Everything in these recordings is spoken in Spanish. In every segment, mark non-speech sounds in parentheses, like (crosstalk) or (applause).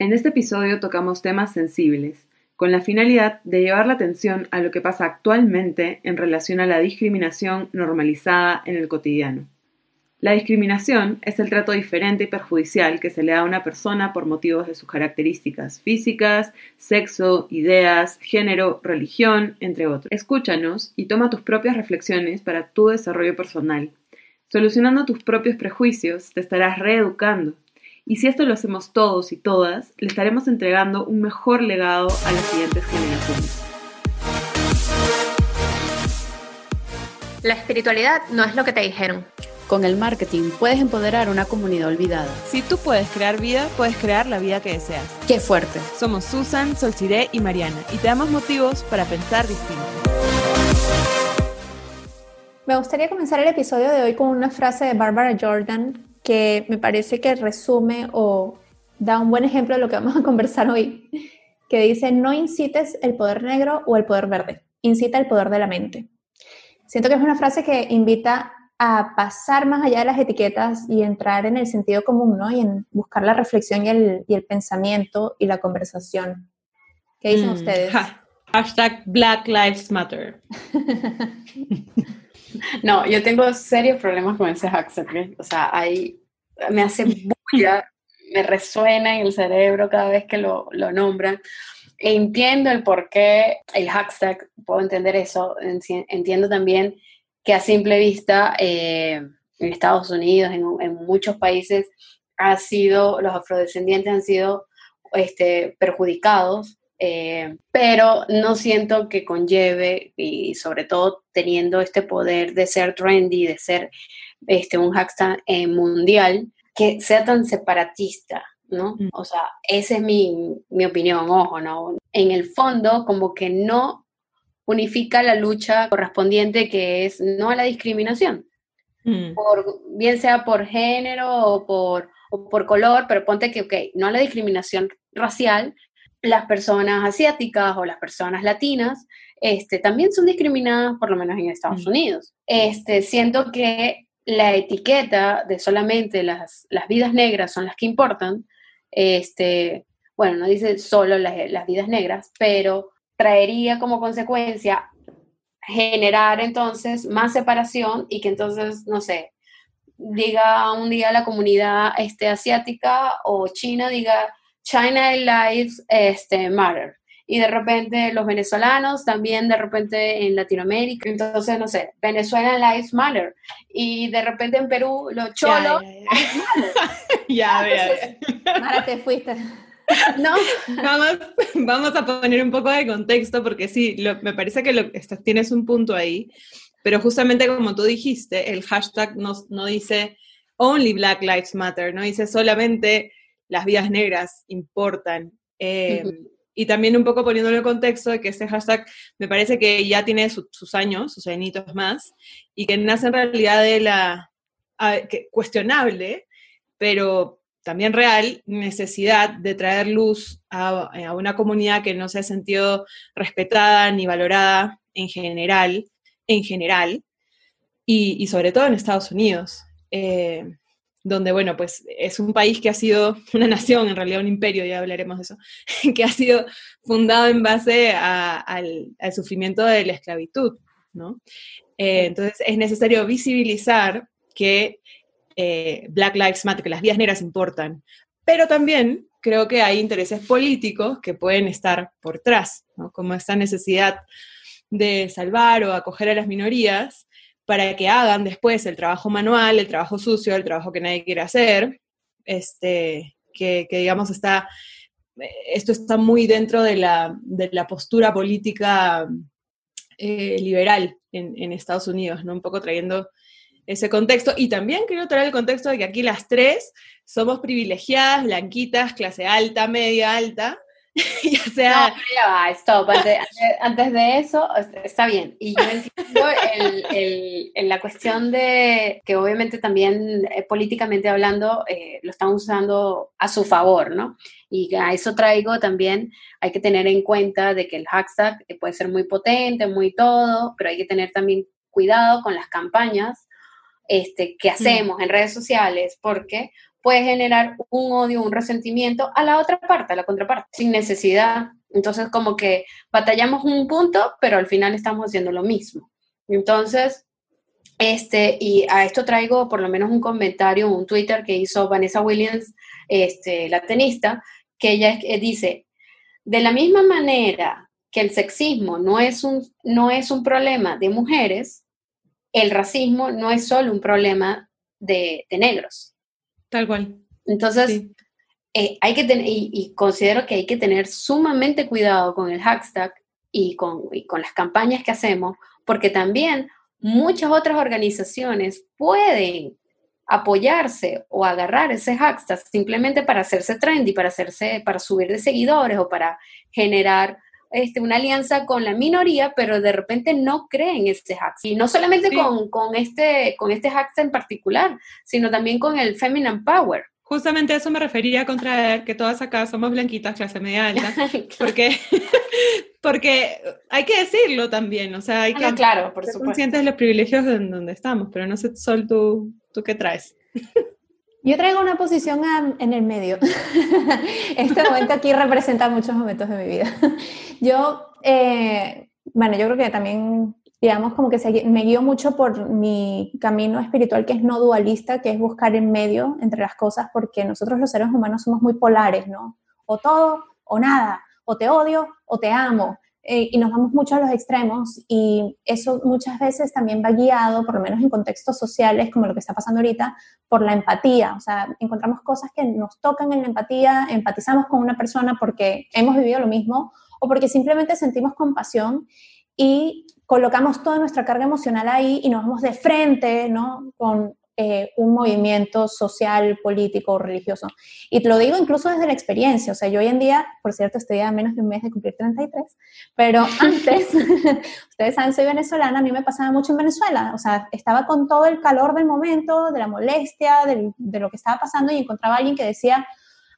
En este episodio tocamos temas sensibles, con la finalidad de llevar la atención a lo que pasa actualmente en relación a la discriminación normalizada en el cotidiano. La discriminación es el trato diferente y perjudicial que se le da a una persona por motivos de sus características físicas, sexo, ideas, género, religión, entre otros. Escúchanos y toma tus propias reflexiones para tu desarrollo personal. Solucionando tus propios prejuicios, te estarás reeducando y si esto lo hacemos todos y todas, le estaremos entregando un mejor legado a las siguientes generaciones. La espiritualidad no es lo que te dijeron. Con el marketing puedes empoderar una comunidad olvidada. Si tú puedes crear vida, puedes crear la vida que deseas. ¡Qué fuerte! Somos Susan, Solciré y Mariana y te damos motivos para pensar distinto. Me gustaría comenzar el episodio de hoy con una frase de Barbara Jordan que me parece que resume o da un buen ejemplo de lo que vamos a (laughs) conversar hoy, que dice, no incites el poder negro o el poder verde, incita el poder de la mente. Siento que es una frase que invita a pasar más allá de las etiquetas y entrar en el sentido común, ¿no? Y en buscar la reflexión y el, pensamiento y la conversación. ¿Qué dicen mm, ustedes? Hashtag Black Lives Matter. (laughs) (laughs) No, yo tengo serios problemas con ese hashtag. O sea, ahí me hace bulla, me resuena en el cerebro cada vez que lo, lo nombran. Entiendo el por qué el hashtag, puedo entender eso. Entiendo también que a simple vista eh, en Estados Unidos, en, en, muchos países, ha sido, los afrodescendientes han sido este, perjudicados eh, pero no siento que conlleve, y sobre todo teniendo este poder de ser trendy, de ser este, un hashtag eh, mundial, que sea tan separatista, ¿no? Mm. O sea, esa es mi, mi, opinión, ojo, ¿no? En el fondo, como que no unifica la lucha correspondiente que es no a la discriminación, mm. por, bien sea por género o por, o por color, pero ponte que, ok, no a la discriminación racial, las personas asiáticas o las personas latinas este, también son discriminadas, por lo menos en Estados mm. Unidos. Este, siento que la etiqueta de solamente las, las vidas negras son las que importan, este, bueno, no dice solo las, las vidas negras, pero traería como consecuencia generar entonces más separación y que entonces, no sé, diga un día la comunidad este, asiática o china, diga, China Lives este, Matter. Y de repente los venezolanos también de repente en Latinoamérica. Entonces, no sé, Venezuela Lives Matter. Y de repente en Perú los cholos. (laughs) Ya, ya, ya. te fuiste. (laughs) No. Vamos, vamos a poner un poco de contexto porque sí, me parece que lo, tienes un punto ahí, pero justamente como tú dijiste, el hashtag no, no dice Only Black Lives Matter, no dice solamente las vidas negras importan. Eh, y también un poco poniéndolo en contexto de que este hashtag me parece que ya tiene sus años, sus añitos más, y que nace en realidad de la cuestionable, pero también real, necesidad de traer luz a, una comunidad que no se ha sentido respetada ni valorada en general, en general, y, sobre todo en Estados Unidos. Eh, donde, bueno, pues es un país que ha sido, (laughs) una nación, en realidad un imperio, ya hablaremos de eso, (laughs) que ha sido fundado en base al, sufrimiento de la esclavitud, ¿no? Eh, entonces es necesario visibilizar que eh, Black Lives Matter, que las vías negras importan, pero también creo que hay intereses políticos que pueden estar por detrás, ¿no? Como esta necesidad de salvar o acoger a las minorías, para que hagan después el trabajo manual, el trabajo sucio, el trabajo que nadie quiere hacer, este, que, digamos está, esto está muy dentro de la, postura política eh, liberal en, Estados Unidos, ¿no? Un poco trayendo ese contexto. Y también quiero traer el contexto de que aquí las tres somos privilegiadas, blanquitas, clase alta, media alta, (laughs) ya sea... No, ya va, stop. Antes, de (laughs) eso, está bien. Y yo entiendo el, la cuestión de que obviamente también eh, políticamente hablando eh, lo están usando a su favor, ¿no? Y a eso traigo también, hay que tener en cuenta de que el hashtag eh, puede ser muy potente, muy todo, pero hay que tener también cuidado con las campañas este, que hacemos en redes sociales, porque puede generar un odio, un resentimiento a la otra parte, a la contraparte, sin necesidad. Entonces, como que batallamos un punto, pero al final estamos haciendo lo mismo. Entonces, este, y a esto traigo por lo menos un comentario, un Twitter que hizo Vanessa Williams, este, la tenista, que ella dice, de la misma manera que el sexismo no es un, no es un problema de mujeres, el racismo no es solo un problema de, negros. Tal cual. Entonces, eh, hay que tener, y, considero que hay que tener sumamente cuidado con el hashtag y con, y con las campañas que hacemos, porque también muchas otras organizaciones pueden apoyarse o agarrar ese hashtag simplemente para hacerse trendy, para hacerse, para subir de seguidores o para generar este, una alianza con la minoría, pero de repente no creen ese hack. Y no solamente con, con, este, con este hack en particular, sino también con el Feminine Power. Justamente eso me refería contra que todas acá somos blanquitas, clase media alta, (laughs) porque, porque hay que decirlo también, o sea, hay que ah, claro, por ser conscientes de los privilegios en donde estamos, pero no sé, Sol, ¿tú, tú qué traes? Yo traigo una posición en el medio. (laughs) este momento aquí representa muchos momentos de mi vida. (laughs) Yo, eh, bueno, yo creo que también, digamos, como que me guío mucho por mi camino espiritual que es no dualista, que es buscar en medio entre las cosas, porque nosotros los seres humanos somos muy polares, ¿no? O todo o nada, o te odio o te amo. Eh, y nos vamos mucho a los extremos y eso muchas veces también va guiado, por lo menos en contextos sociales como lo que está pasando ahorita, por la empatía. O sea, encontramos cosas que nos tocan en la empatía, empatizamos con una persona porque hemos vivido lo mismo o porque simplemente sentimos compasión y colocamos toda nuestra carga emocional ahí y nos vamos de frente, ¿no? Con eh, un movimiento social, político o religioso. Y te lo digo incluso desde la experiencia, o sea, yo hoy en día, por cierto, estoy a menos de un mes de cumplir 33, pero (laughs) antes, (laughs) ustedes saben, soy venezolana, a mí me pasaba mucho en Venezuela, o sea, estaba con todo el calor del momento, de la molestia, de lo que estaba pasando y encontraba a alguien que decía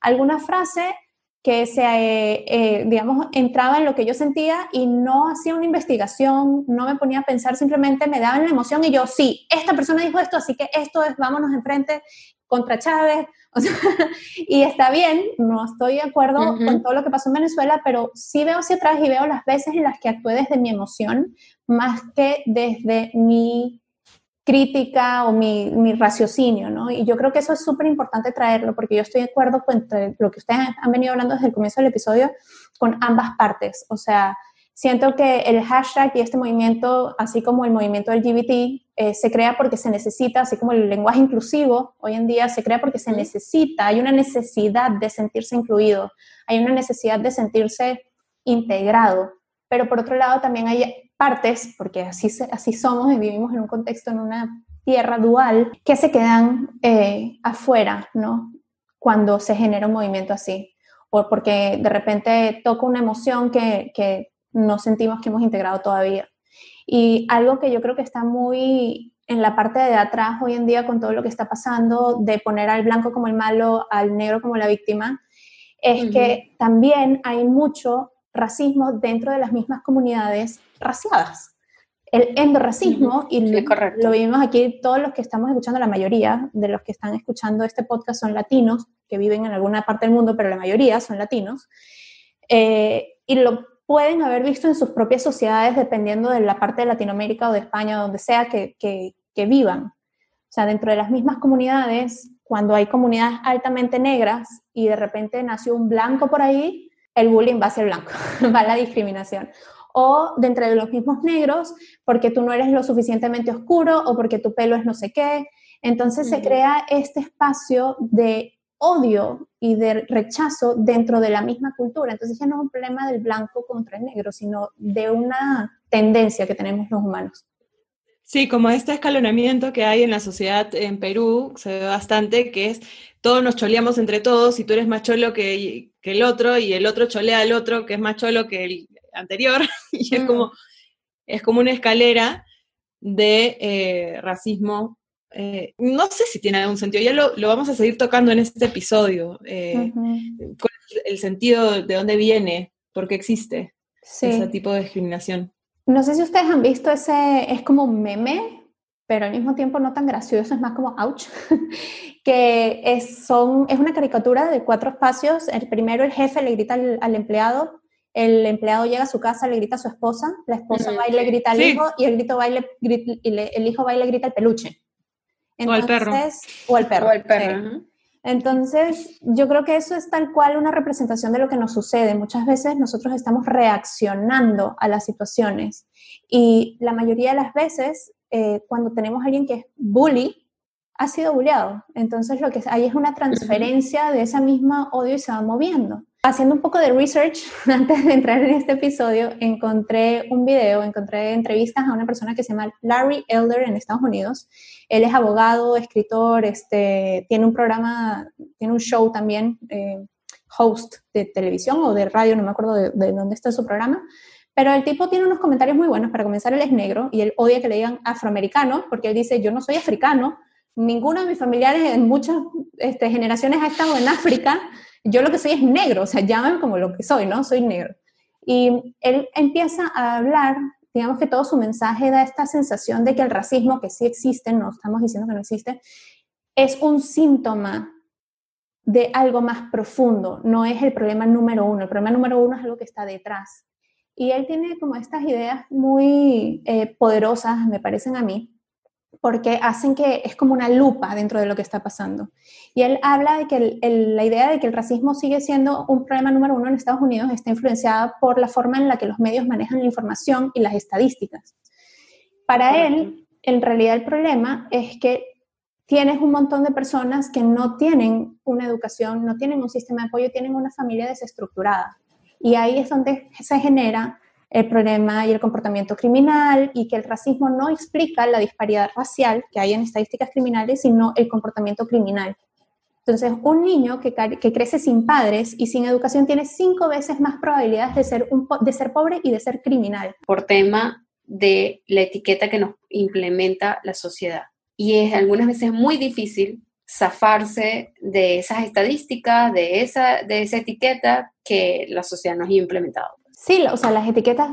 alguna frase que se, eh, eh, digamos, entraba en lo que yo sentía y no hacía una investigación, no me ponía a pensar, simplemente me daba la emoción y yo, sí, esta persona dijo esto, así que esto es, vámonos enfrente contra Chávez. (laughs) y está bien, no estoy de acuerdo con todo lo que pasó en Venezuela, pero sí veo hacia atrás y veo las veces en las que actué desde mi emoción más que desde mi crítica o mi, mi, raciocinio, ¿no? Y yo creo que eso es súper importante traerlo, porque yo estoy de acuerdo con lo que ustedes han venido hablando desde el comienzo del episodio, con ambas partes. O sea, siento que el hashtag y este movimiento, así como el movimiento LGBT, eh, se crea porque se necesita, así como el lenguaje inclusivo hoy en día se crea porque se necesita, hay una necesidad de sentirse incluido, hay una necesidad de sentirse integrado, pero por otro lado también hay partes, porque así, así somos y vivimos en un contexto, en una tierra dual, que se quedan eh, afuera, ¿no? Cuando se genera un movimiento así, o porque de repente toca una emoción que, que no sentimos que hemos integrado todavía. Y algo que yo creo que está muy en la parte de atrás hoy en día con todo lo que está pasando, de poner al blanco como el malo, al negro como la víctima, es que también hay mucho racismo dentro de las mismas comunidades raciadas. El endorracismo, y lo vivimos aquí, todos los que estamos escuchando, la mayoría de los que están escuchando este podcast son latinos, que viven en alguna parte del mundo, pero la mayoría son latinos, eh, y lo pueden haber visto en sus propias sociedades dependiendo de la parte de Latinoamérica o de España, donde sea que, que, que vivan. O sea, dentro de las mismas comunidades, cuando hay comunidades altamente negras y de repente nació un blanco por ahí, el bullying va a ser blanco, (laughs) va la discriminación o dentro de los mismos negros, porque tú no eres lo suficientemente oscuro o porque tu pelo es no sé qué. Entonces se crea este espacio de odio y de rechazo dentro de la misma cultura. Entonces ya no es un problema del blanco contra el negro, sino de una tendencia que tenemos los humanos. Sí, como este escalonamiento que hay en la sociedad en Perú, se ve bastante, que es todos nos choleamos entre todos y tú eres más cholo que, que el otro y el otro cholea al otro que es más cholo que el, anterior, (laughs) y es, como, mm. es como una escalera de eh, racismo. Eh, no sé si tiene algún sentido, ya lo, vamos a seguir tocando en este episodio. Eh, el sentido de dónde viene? ¿Por qué existe ese tipo de discriminación? No sé si ustedes han visto ese, es como un meme, pero al mismo tiempo no tan gracioso, es más como ouch, (laughs) que es, son, es una caricatura de cuatro espacios. El primero, el jefe le grita al, empleado, el empleado llega a su casa, le grita a su esposa, la esposa va y le grita al hijo, y el, grito va y el hijo va y le grita al peluche. o al perro. O al perro. O al perro. Entonces, yo creo que eso es tal cual una representación de lo que nos sucede. Muchas veces nosotros estamos reaccionando a las situaciones y la mayoría de las veces eh, cuando tenemos a alguien que es bully, ha sido bulleado. Entonces lo que hay es una transferencia de esa misma odio y se va moviendo. Haciendo un poco de research (laughs) antes de entrar en este episodio, encontré un video, encontré entrevistas a una persona que se llama Larry Elder en Estados Unidos. Él es abogado, escritor, este, tiene un programa, tiene un show también, eh, host de televisión o de radio, no me acuerdo de, de dónde está su programa, pero el tipo tiene unos comentarios muy buenos. Para comenzar, él es negro y él odia que le digan afroamericano porque él dice, yo no soy africano, ninguno de mis familiares en muchas este, generaciones ha estado en África, yo lo que soy es negro, o sea, llámame como lo que soy, ¿no? Soy negro. Y él empieza a hablar, digamos que todo su mensaje da esta sensación de que el racismo, que sí existe, no estamos diciendo que no existe, es un síntoma de algo más profundo, no es el problema número uno. El problema número uno es algo que está detrás. Y él tiene como estas ideas muy eh, poderosas, me parecen a mí, porque hacen que es como una lupa dentro de lo que está pasando. Y él habla de que la idea de que el racismo sigue siendo un problema número uno en Estados Unidos está influenciada por la forma en la que los medios manejan la información y las estadísticas. Para él, en realidad el problema es que tienes un montón de personas que no tienen una educación, no tienen un sistema de apoyo, tienen una familia desestructurada. Y ahí es donde se genera el problema y el comportamiento criminal y que el racismo no explica la disparidad racial que hay en estadísticas criminales, sino el comportamiento criminal. Entonces, un niño que, que crece sin padres y sin educación tiene cinco veces más probabilidades de ser, de ser pobre y de ser criminal. Por tema de la etiqueta que nos implementa la sociedad. Y es algunas veces muy difícil zafarse de esas estadísticas, de esa, de esa etiqueta que la sociedad nos ha implementado. Sí, o sea, las etiquetas,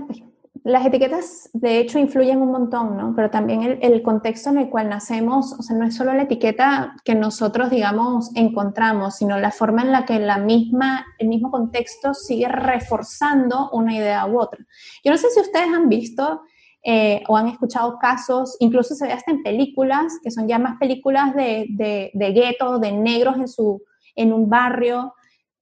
las etiquetas de hecho influyen un montón, ¿no? Pero también el, el, contexto en el cual nacemos, o sea, no es solo la etiqueta que nosotros, digamos, encontramos, sino la forma en la que la misma, el mismo contexto sigue reforzando una idea u otra. Yo no sé si ustedes han visto eh, o han escuchado casos, incluso se ve hasta en películas, que son ya más películas de, de, de gueto, de negros en, su, en un barrio.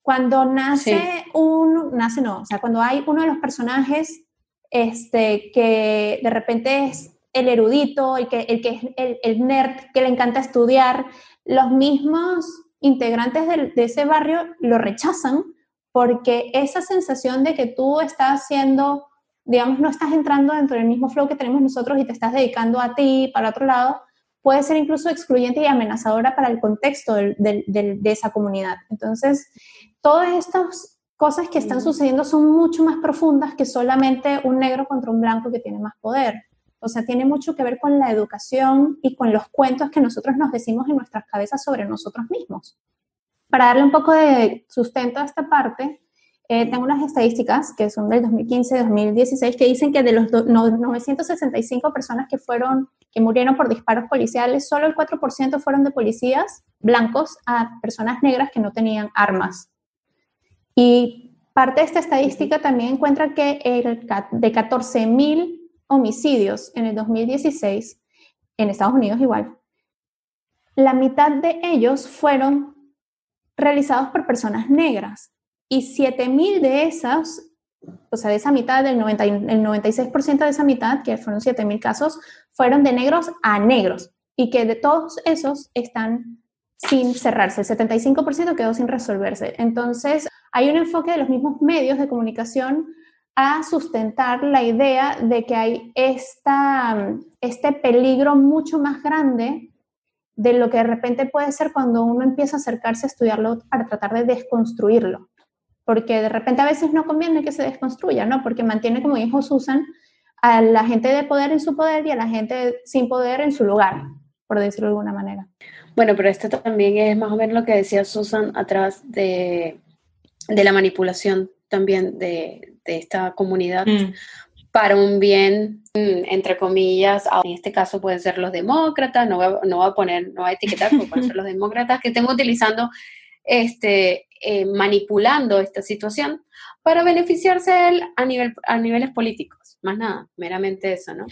Cuando nace un, nace no, o sea, cuando hay uno de los personajes este, que de repente es el erudito, el que, el que es el, el nerd que le encanta estudiar, los mismos integrantes de, de ese barrio lo rechazan porque esa sensación de que tú estás siendo digamos, no estás entrando dentro del mismo flow que tenemos nosotros y te estás dedicando a ti, para otro lado, puede ser incluso excluyente y amenazadora para el contexto de esa comunidad. Entonces, todas estas cosas que están sucediendo son mucho más profundas que solamente un negro contra un blanco que tiene más poder. O sea, tiene mucho que ver con la educación y con los cuentos que nosotros nos decimos en nuestras cabezas sobre nosotros mismos. Para darle un poco de sustento a esta parte, eh, tengo unas estadísticas que son del 2015-2016 que dicen que de los 965 personas que fueron que murieron por disparos policiales, solo el 4% fueron de policías blancos a personas negras que no tenían armas. Y parte de esta estadística también encuentra que el, de 14.000 homicidios en el 2016, en Estados Unidos igual, la mitad de ellos fueron realizados por personas negras y 7.000 de esas, o sea, de esa mitad, del 90, el 96% de esa mitad, que fueron 7.000 casos, fueron de negros a negros y que de todos esos están sin cerrarse, el 75% quedó sin resolverse. Entonces, hay un enfoque de los mismos medios de comunicación a sustentar la idea de que hay esta, este peligro mucho más grande de lo que de repente puede ser cuando uno empieza a acercarse a estudiarlo para tratar de desconstruirlo porque de repente a veces no conviene que se desconstruya, ¿no? Porque mantiene, como dijo Susan, a la gente de poder en su poder y a la gente sin poder en su lugar, por decirlo de alguna manera. Bueno, pero esto también es más o menos lo que decía Susan atrás de, de la manipulación también de, de esta comunidad, mm. para un bien, mm, entre comillas, en este caso pueden ser los demócratas, no voy a, no a poner, no voy a etiquetar, pero pueden ser (laughs) los demócratas que estén utilizando, este, eh, manipulando esta situación para beneficiarse a, nivel, a niveles políticos, más nada, meramente eso, ¿no?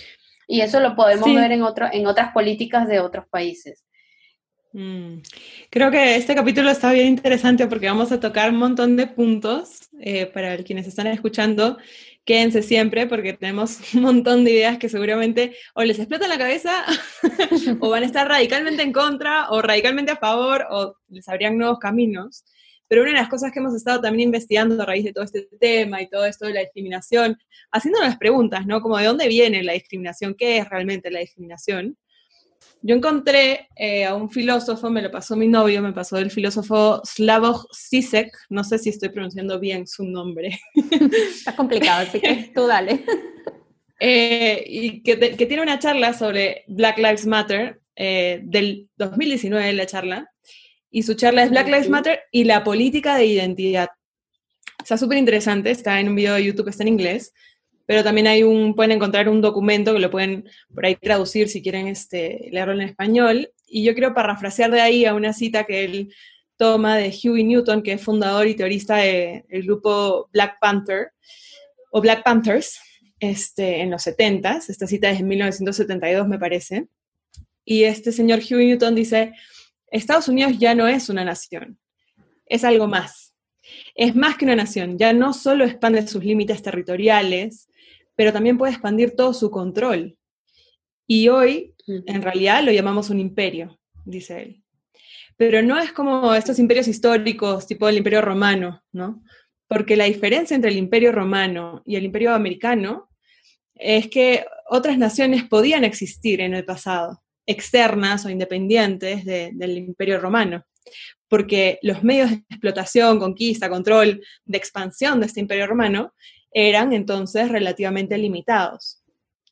Y eso lo podemos ver en, otro, en otras políticas de otros países. Mm. Creo que este capítulo está bien interesante porque vamos a tocar un montón de puntos eh, para quienes están escuchando. Quédense siempre porque tenemos (laughs) un montón de ideas que seguramente o les explotan la cabeza (laughs) o van a estar radicalmente en contra o radicalmente a favor o les abrían nuevos caminos. Pero una de las cosas que hemos estado también investigando a raíz de todo este tema y todo esto de la discriminación, haciéndonos preguntas, ¿no? Como de dónde viene la discriminación, qué es realmente la discriminación. Yo encontré eh, a un filósofo, me lo pasó mi novio, me pasó el filósofo Slavoj Zizek, no sé si estoy pronunciando bien su nombre. (laughs) Está complicado, así que tú dale. (laughs) Eh, y que, tiene una charla sobre Black Lives Matter, eh, del 2019 la charla, y su charla es Black Lives Matter y la política de identidad. Está súper interesante, está en un video de YouTube, está en inglés, pero también hay un, pueden encontrar un documento que lo pueden por ahí traducir si quieren este, leerlo en español. Y yo quiero parafrasear de ahí a una cita que él toma de Huey Newton, que es fundador y teorista del grupo Black Panther, o Black Panthers, este, en los 70 Esta cita es de 1972, me parece. Y este señor Huey Newton dice, Estados Unidos ya no es una nación, es algo más. Es más que una nación, ya no solo expande sus límites territoriales, pero también puede expandir todo su control. Y hoy, en realidad, lo llamamos un imperio, dice él. Pero no es como estos imperios históricos, tipo el imperio romano, ¿no? Porque la diferencia entre el imperio romano y el imperio americano es que otras naciones podían existir en el pasado, externas o independientes del imperio romano, porque los medios de explotación, conquista, control, de expansión de este imperio romano eran entonces relativamente limitados.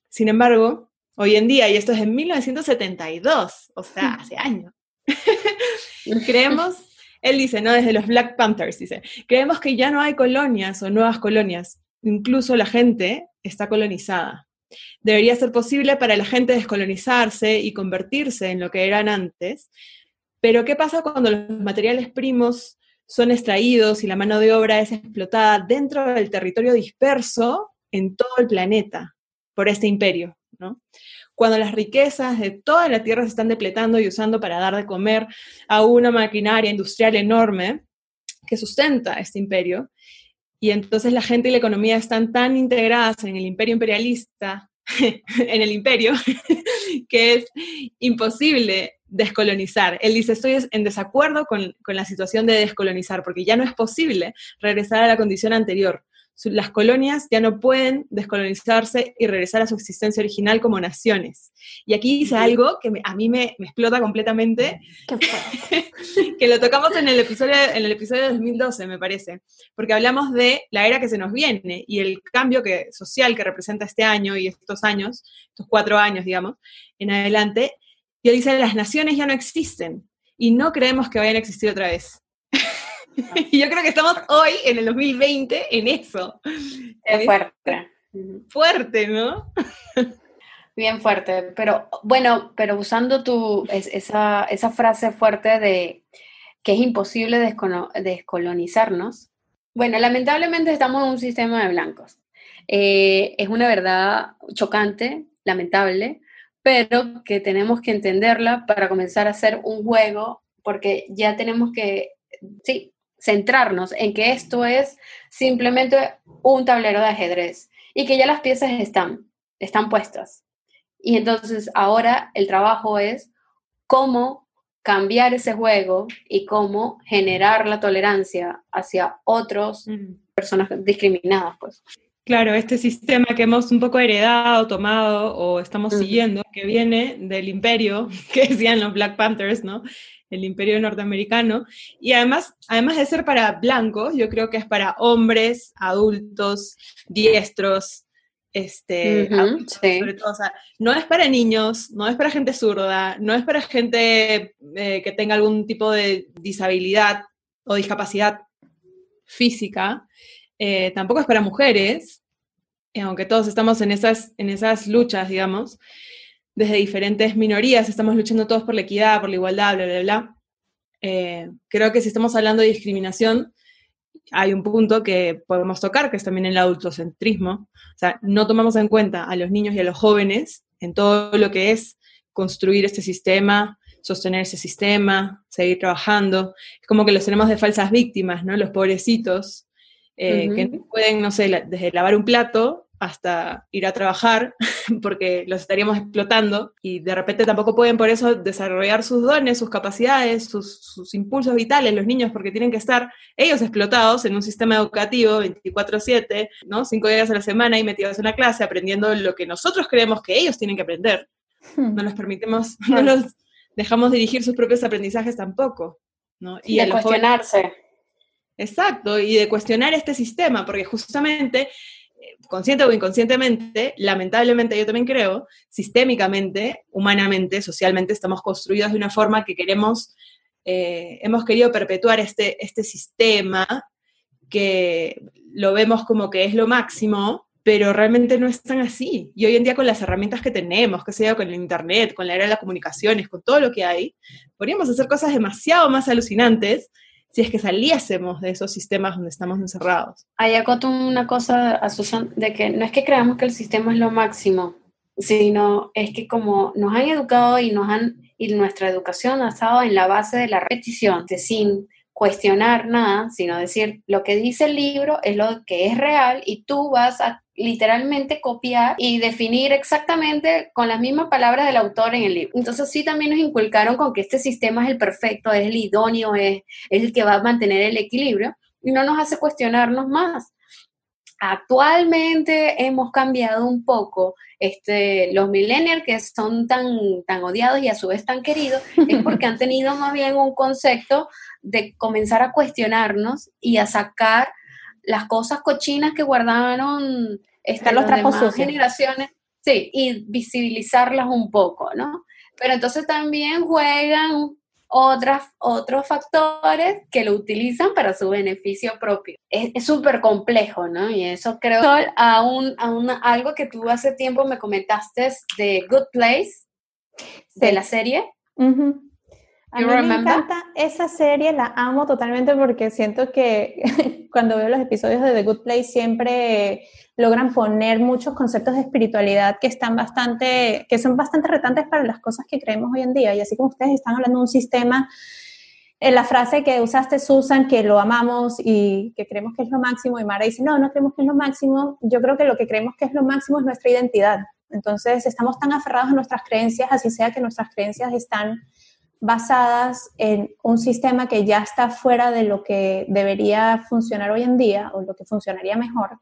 Sin embargo, hoy en día, y esto es en 1972, o sea, hace años, (laughs) creemos, él dice, ¿no? Desde los Black Panthers, dice, creemos que ya no hay colonias o nuevas colonias, incluso la gente está colonizada. Debería ser posible para la gente descolonizarse y convertirse en lo que eran antes, pero ¿qué pasa cuando los materiales primos son extraídos y la mano de obra es explotada dentro del territorio disperso en todo el planeta por este imperio, ¿no? Cuando las riquezas de toda la tierra se están depletando y usando para dar de comer a una maquinaria industrial enorme que sustenta este imperio, y entonces la gente y la economía están tan integradas en el imperio imperialista, (laughs) en el imperio, (laughs) que es imposible descolonizar. Él dice, estoy en desacuerdo con, la situación de descolonizar, porque ya no es posible regresar a la condición anterior. Las colonias ya no pueden descolonizarse y regresar a su existencia original como naciones. Y aquí dice algo que a mí me, explota completamente, (laughs) que lo tocamos en el, episodio, en el episodio de 2012, me parece, porque hablamos de la era que se nos viene y el cambio que, social que representa este año y estos años, estos cuatro años, digamos, en adelante, y él dice, las naciones ya no existen y no creemos que vayan a existir otra vez. (laughs) y yo creo que estamos hoy, en el 2020, en eso. Es fuerte. Fuerte, ¿no? (laughs) Bien fuerte, pero bueno, pero usando tu, esa, esa frase fuerte de que es imposible descolonizarnos. Bueno, lamentablemente estamos en un sistema de blancos. Eh, es una verdad chocante, lamentable, pero que tenemos que entenderla para comenzar a hacer un juego, porque ya tenemos que, sí, centrarnos en que esto es simplemente un tablero de ajedrez y que ya las piezas están, están puestas. Y entonces ahora el trabajo es cómo cambiar ese juego y cómo generar la tolerancia hacia otras personas discriminadas, pues. Claro, este sistema que hemos un poco heredado, tomado o estamos siguiendo, que viene del imperio, (laughs) que decían los Black Panthers, ¿no? El imperio norteamericano. Y además, además de ser para blancos, yo creo que es para hombres, adultos, diestros, este, sobre todo, o sea, no es para niños, no es para gente zurda, no es para gente eh, que tenga algún tipo de disabilidad o discapacidad física, eh, tampoco es para mujeres, aunque todos estamos en esas, en esas luchas, digamos, desde diferentes minorías, estamos luchando todos por la equidad, por la igualdad, bla, bla, bla. Eh, creo que si estamos hablando de discriminación, hay un punto que podemos tocar, que es también el adultocentrismo. O sea, no tomamos en cuenta a los niños y a los jóvenes en todo lo que es construir este sistema, sostener ese sistema, seguir trabajando. Es como que los tenemos de falsas víctimas, ¿no? Los pobrecitos, eh, que pueden, no sé, desde lavar un plato hasta ir a trabajar, (laughs) porque los estaríamos explotando y de repente tampoco pueden por eso desarrollar sus dones, sus capacidades, sus, impulsos vitales, los niños, porque tienen que estar ellos explotados en un sistema educativo 24/7, ¿no? Cinco días a la semana y metidos en la clase aprendiendo lo que nosotros creemos que ellos tienen que aprender. Hmm. No los permitimos, (laughs) no los dejamos dirigir sus propios aprendizajes tampoco. ¿no? Y de cuestionarse. Exacto, y de cuestionar este sistema, porque justamente consciente o inconscientemente, lamentablemente yo también creo, sistémicamente, humanamente, socialmente, estamos construidos de una forma que queremos, eh, hemos querido perpetuar este, este sistema que lo vemos como que es lo máximo, pero realmente no es tan así. Y hoy en día con las herramientas que tenemos, que sea con el Internet, con la era de las comunicaciones, con todo lo que hay, podríamos hacer cosas demasiado más alucinantes si es que saliésemos de esos sistemas donde estamos encerrados. Hay acoto una cosa Susan, de que no es que creamos que el sistema es lo máximo, sino es que como nos han educado y nos han y nuestra educación ha estado en la base de la repetición, de sin cuestionar nada, sino decir lo que dice el libro es lo que es real y tú vas a literalmente copiar y definir exactamente con las mismas palabras del autor en el libro. Entonces sí también nos inculcaron con que este sistema es el perfecto, es el idóneo, es, el que va a mantener el equilibrio y no nos hace cuestionarnos más. Actualmente hemos cambiado un poco. Este, los millennials que son tan, tan odiados y a su vez tan queridos es (laughs) porque han tenido más bien un concepto de comenzar a cuestionarnos y a sacar las cosas cochinas que guardaron este, las demás generaciones, sí, y visibilizarlas un poco, ¿no? Pero entonces también juegan otras, otros factores que lo utilizan para su beneficio propio. Es súper complejo, ¿no? Y eso creo a, un, a algo que tú hace tiempo me comentaste de Good Place, de la serie. A mí me encanta esa serie, la amo totalmente porque siento que (laughs) cuando veo los episodios de The Good Place siempre logran poner muchos conceptos de espiritualidad que están bastante, que son bastante retantes para las cosas que creemos hoy en día. Y así como ustedes están hablando de un sistema, en eh, la frase que usaste Susan, que lo amamos y que creemos que es lo máximo, y Mara dice, no, no creemos que es lo máximo, yo creo que lo que creemos que es lo máximo es nuestra identidad. Entonces estamos tan aferrados a nuestras creencias, así sea que nuestras creencias están basadas en un sistema que ya está fuera de lo que debería funcionar hoy en día o lo que funcionaría mejor,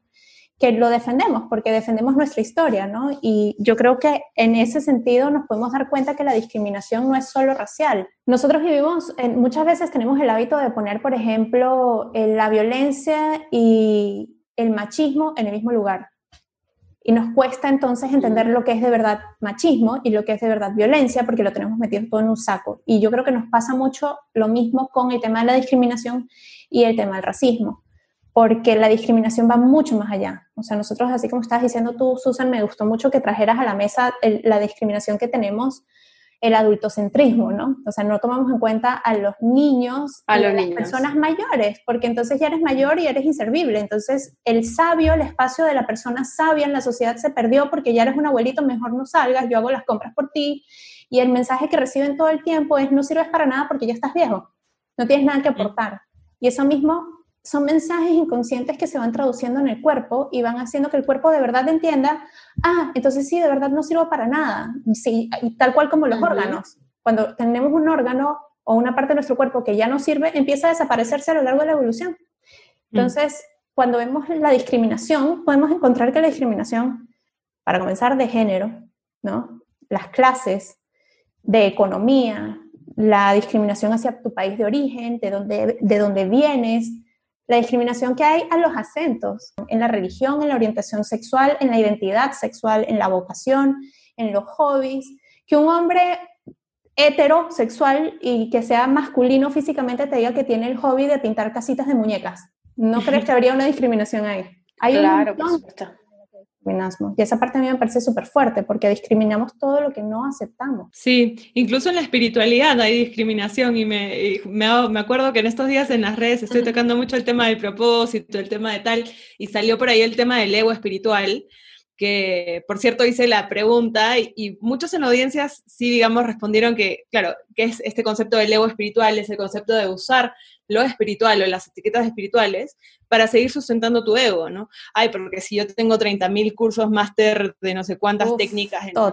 que lo defendemos porque defendemos nuestra historia, ¿no? Y yo creo que en ese sentido nos podemos dar cuenta que la discriminación no es solo racial. Nosotros vivimos, muchas veces tenemos el hábito de poner, por ejemplo, la violencia y el machismo en el mismo lugar. Y nos cuesta entonces entender lo que es de verdad machismo y lo que es de verdad violencia porque lo tenemos metido todo en un saco. Y yo creo que nos pasa mucho lo mismo con el tema de la discriminación y el tema del racismo, porque la discriminación va mucho más allá. O sea, nosotros, así como estás diciendo tú, Susan, me gustó mucho que trajeras a la mesa la discriminación que tenemos el adultocentrismo, ¿no? O sea, no tomamos en cuenta a los niños, a, las personas mayores, porque entonces ya eres mayor y eres inservible. Entonces, el sabio, el espacio de la persona sabia en la sociedad se perdió porque ya eres un abuelito, mejor no salgas, yo hago las compras por ti. Y el mensaje que reciben todo el tiempo es, no sirves para nada porque ya estás viejo, no tienes nada que aportar. Y eso mismo son mensajes inconscientes que se van traduciendo en el cuerpo y van haciendo que el cuerpo de verdad entienda, ah, entonces sí, de verdad no sirvo para nada, sí, y tal cual como los órganos. Cuando tenemos un órgano o una parte de nuestro cuerpo que ya no sirve, empieza a desaparecerse a lo largo de la evolución. Mm. Entonces, cuando vemos la discriminación, podemos encontrar que la discriminación, para comenzar, de género, ¿no? Las clases, de economía, la discriminación hacia tu país de origen, de dónde, de dónde vienes, la discriminación que hay a los acentos, en la religión, en la orientación sexual, en la identidad sexual, en la vocación, en los hobbies, que un hombre heterosexual y que sea masculino físicamente te diga que tiene el hobby de pintar casitas de muñecas. ¿No crees que habría una discriminación ahí? Hay claro, por supuesto. Y esa parte a mí me parece súper fuerte porque discriminamos todo lo que no aceptamos. Sí, incluso en la espiritualidad hay discriminación y me, me, me, acuerdo que en estos días en las redes estoy tocando mucho el tema del propósito, el tema de tal, y salió por ahí el tema del ego espiritual que por cierto hice la pregunta y, muchos en audiencias sí, digamos, respondieron que, claro, que es este concepto del ego espiritual, es el concepto de usar lo espiritual o las etiquetas espirituales para seguir sustentando tu ego, ¿no? Ay, porque si yo tengo 30.000 cursos máster de no sé cuántas técnicas en no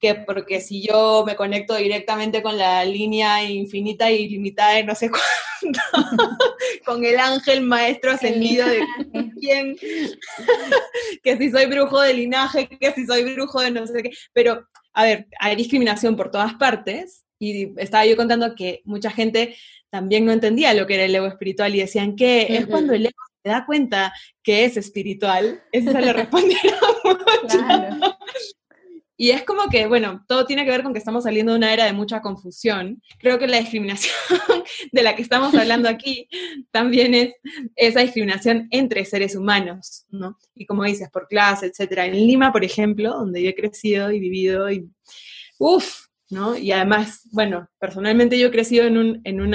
que porque si yo me conecto directamente con la línea infinita e ilimitada de no sé cuánto, (laughs) con el ángel maestro ascendido de (laughs) quién, (laughs) que si soy brujo de linaje, que si soy brujo de no sé qué, pero a ver, hay discriminación por todas partes y estaba yo contando que mucha gente también no entendía lo que era el ego espiritual y decían que es cuando el ego se da cuenta que es espiritual, eso se le (laughs) respondieron (laughs) mucho. Y es como que, bueno, todo tiene que ver con que estamos saliendo de una era de mucha confusión. Creo que la discriminación (laughs) de la que estamos hablando aquí también es esa discriminación entre seres humanos, ¿no? Y como dices, por clase, etcétera. En Lima, por ejemplo, donde yo he crecido y vivido, y uff, ¿no? Y además, bueno, personalmente yo he crecido en un, en un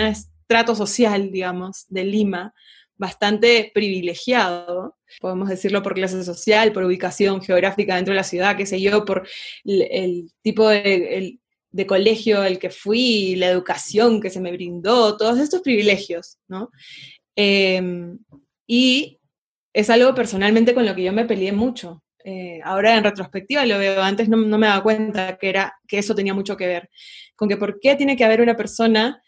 estrato social, digamos, de Lima, bastante privilegiado, podemos decirlo por clase social, por ubicación geográfica dentro de la ciudad, qué sé yo, por el, tipo de, colegio al que fui, la educación que se me brindó, todos estos privilegios, ¿no? Em, y es algo personalmente con lo que yo me peleé mucho. Eh, ahora en retrospectiva lo veo, antes no, no, me daba cuenta que, era, que eso tenía mucho que ver, con que por qué tiene que haber una persona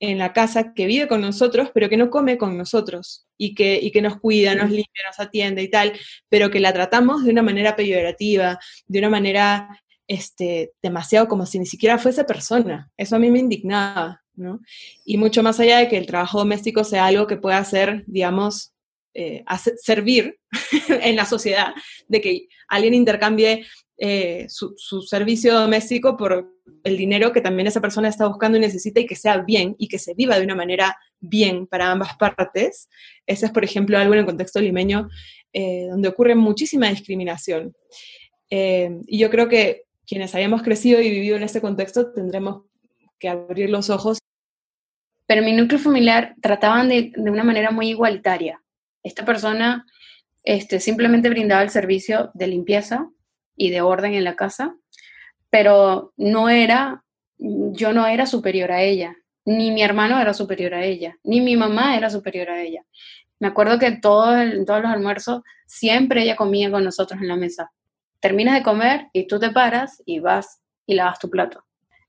en la casa que vive con nosotros, pero que no come con nosotros y que, y que nos cuida, nos limpia, nos atiende y tal, pero que la tratamos de una manera peyorativa, de una manera este, demasiado como si ni siquiera fuese persona. Eso a mí me indignaba, ¿no? Y mucho más allá de que el trabajo doméstico sea algo que pueda ser, digamos, eh, servir (laughs) en la sociedad, de que alguien intercambie eh, su, servicio doméstico por el dinero que también esa persona está buscando y necesita y que sea bien y que se viva de una manera bien para ambas partes. Ese es, por ejemplo, algo en el contexto limeño eh, donde ocurre muchísima discriminación. Eh, y yo creo que quienes hayamos crecido y vivido en este contexto tendremos que abrir los ojos. Pero mi núcleo familiar trataban de, de una manera muy igualitaria. Esta persona este, simplemente brindaba el servicio de limpieza y de orden en la casa, pero no era, yo no era superior a ella, ni mi hermano era superior a ella, ni mi mamá era superior a ella. Me acuerdo que en todos los almuerzos siempre ella comía con nosotros en la mesa. Terminas de comer y tú te paras y vas y lavas tu plato.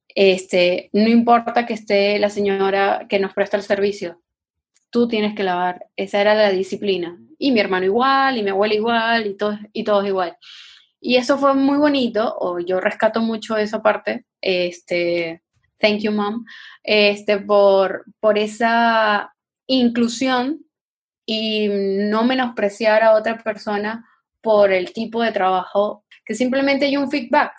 Este, no importa que esté la señora que nos presta el servicio, tú tienes que lavar. Esa era la disciplina. Y mi hermano igual, y mi abuela igual, y todos, y todos igual. Y eso fue muy bonito, o yo rescato mucho esa parte, este, thank you mom, este, por, por esa inclusión y no menospreciar a otra persona por el tipo de trabajo, que simplemente hay un feedback.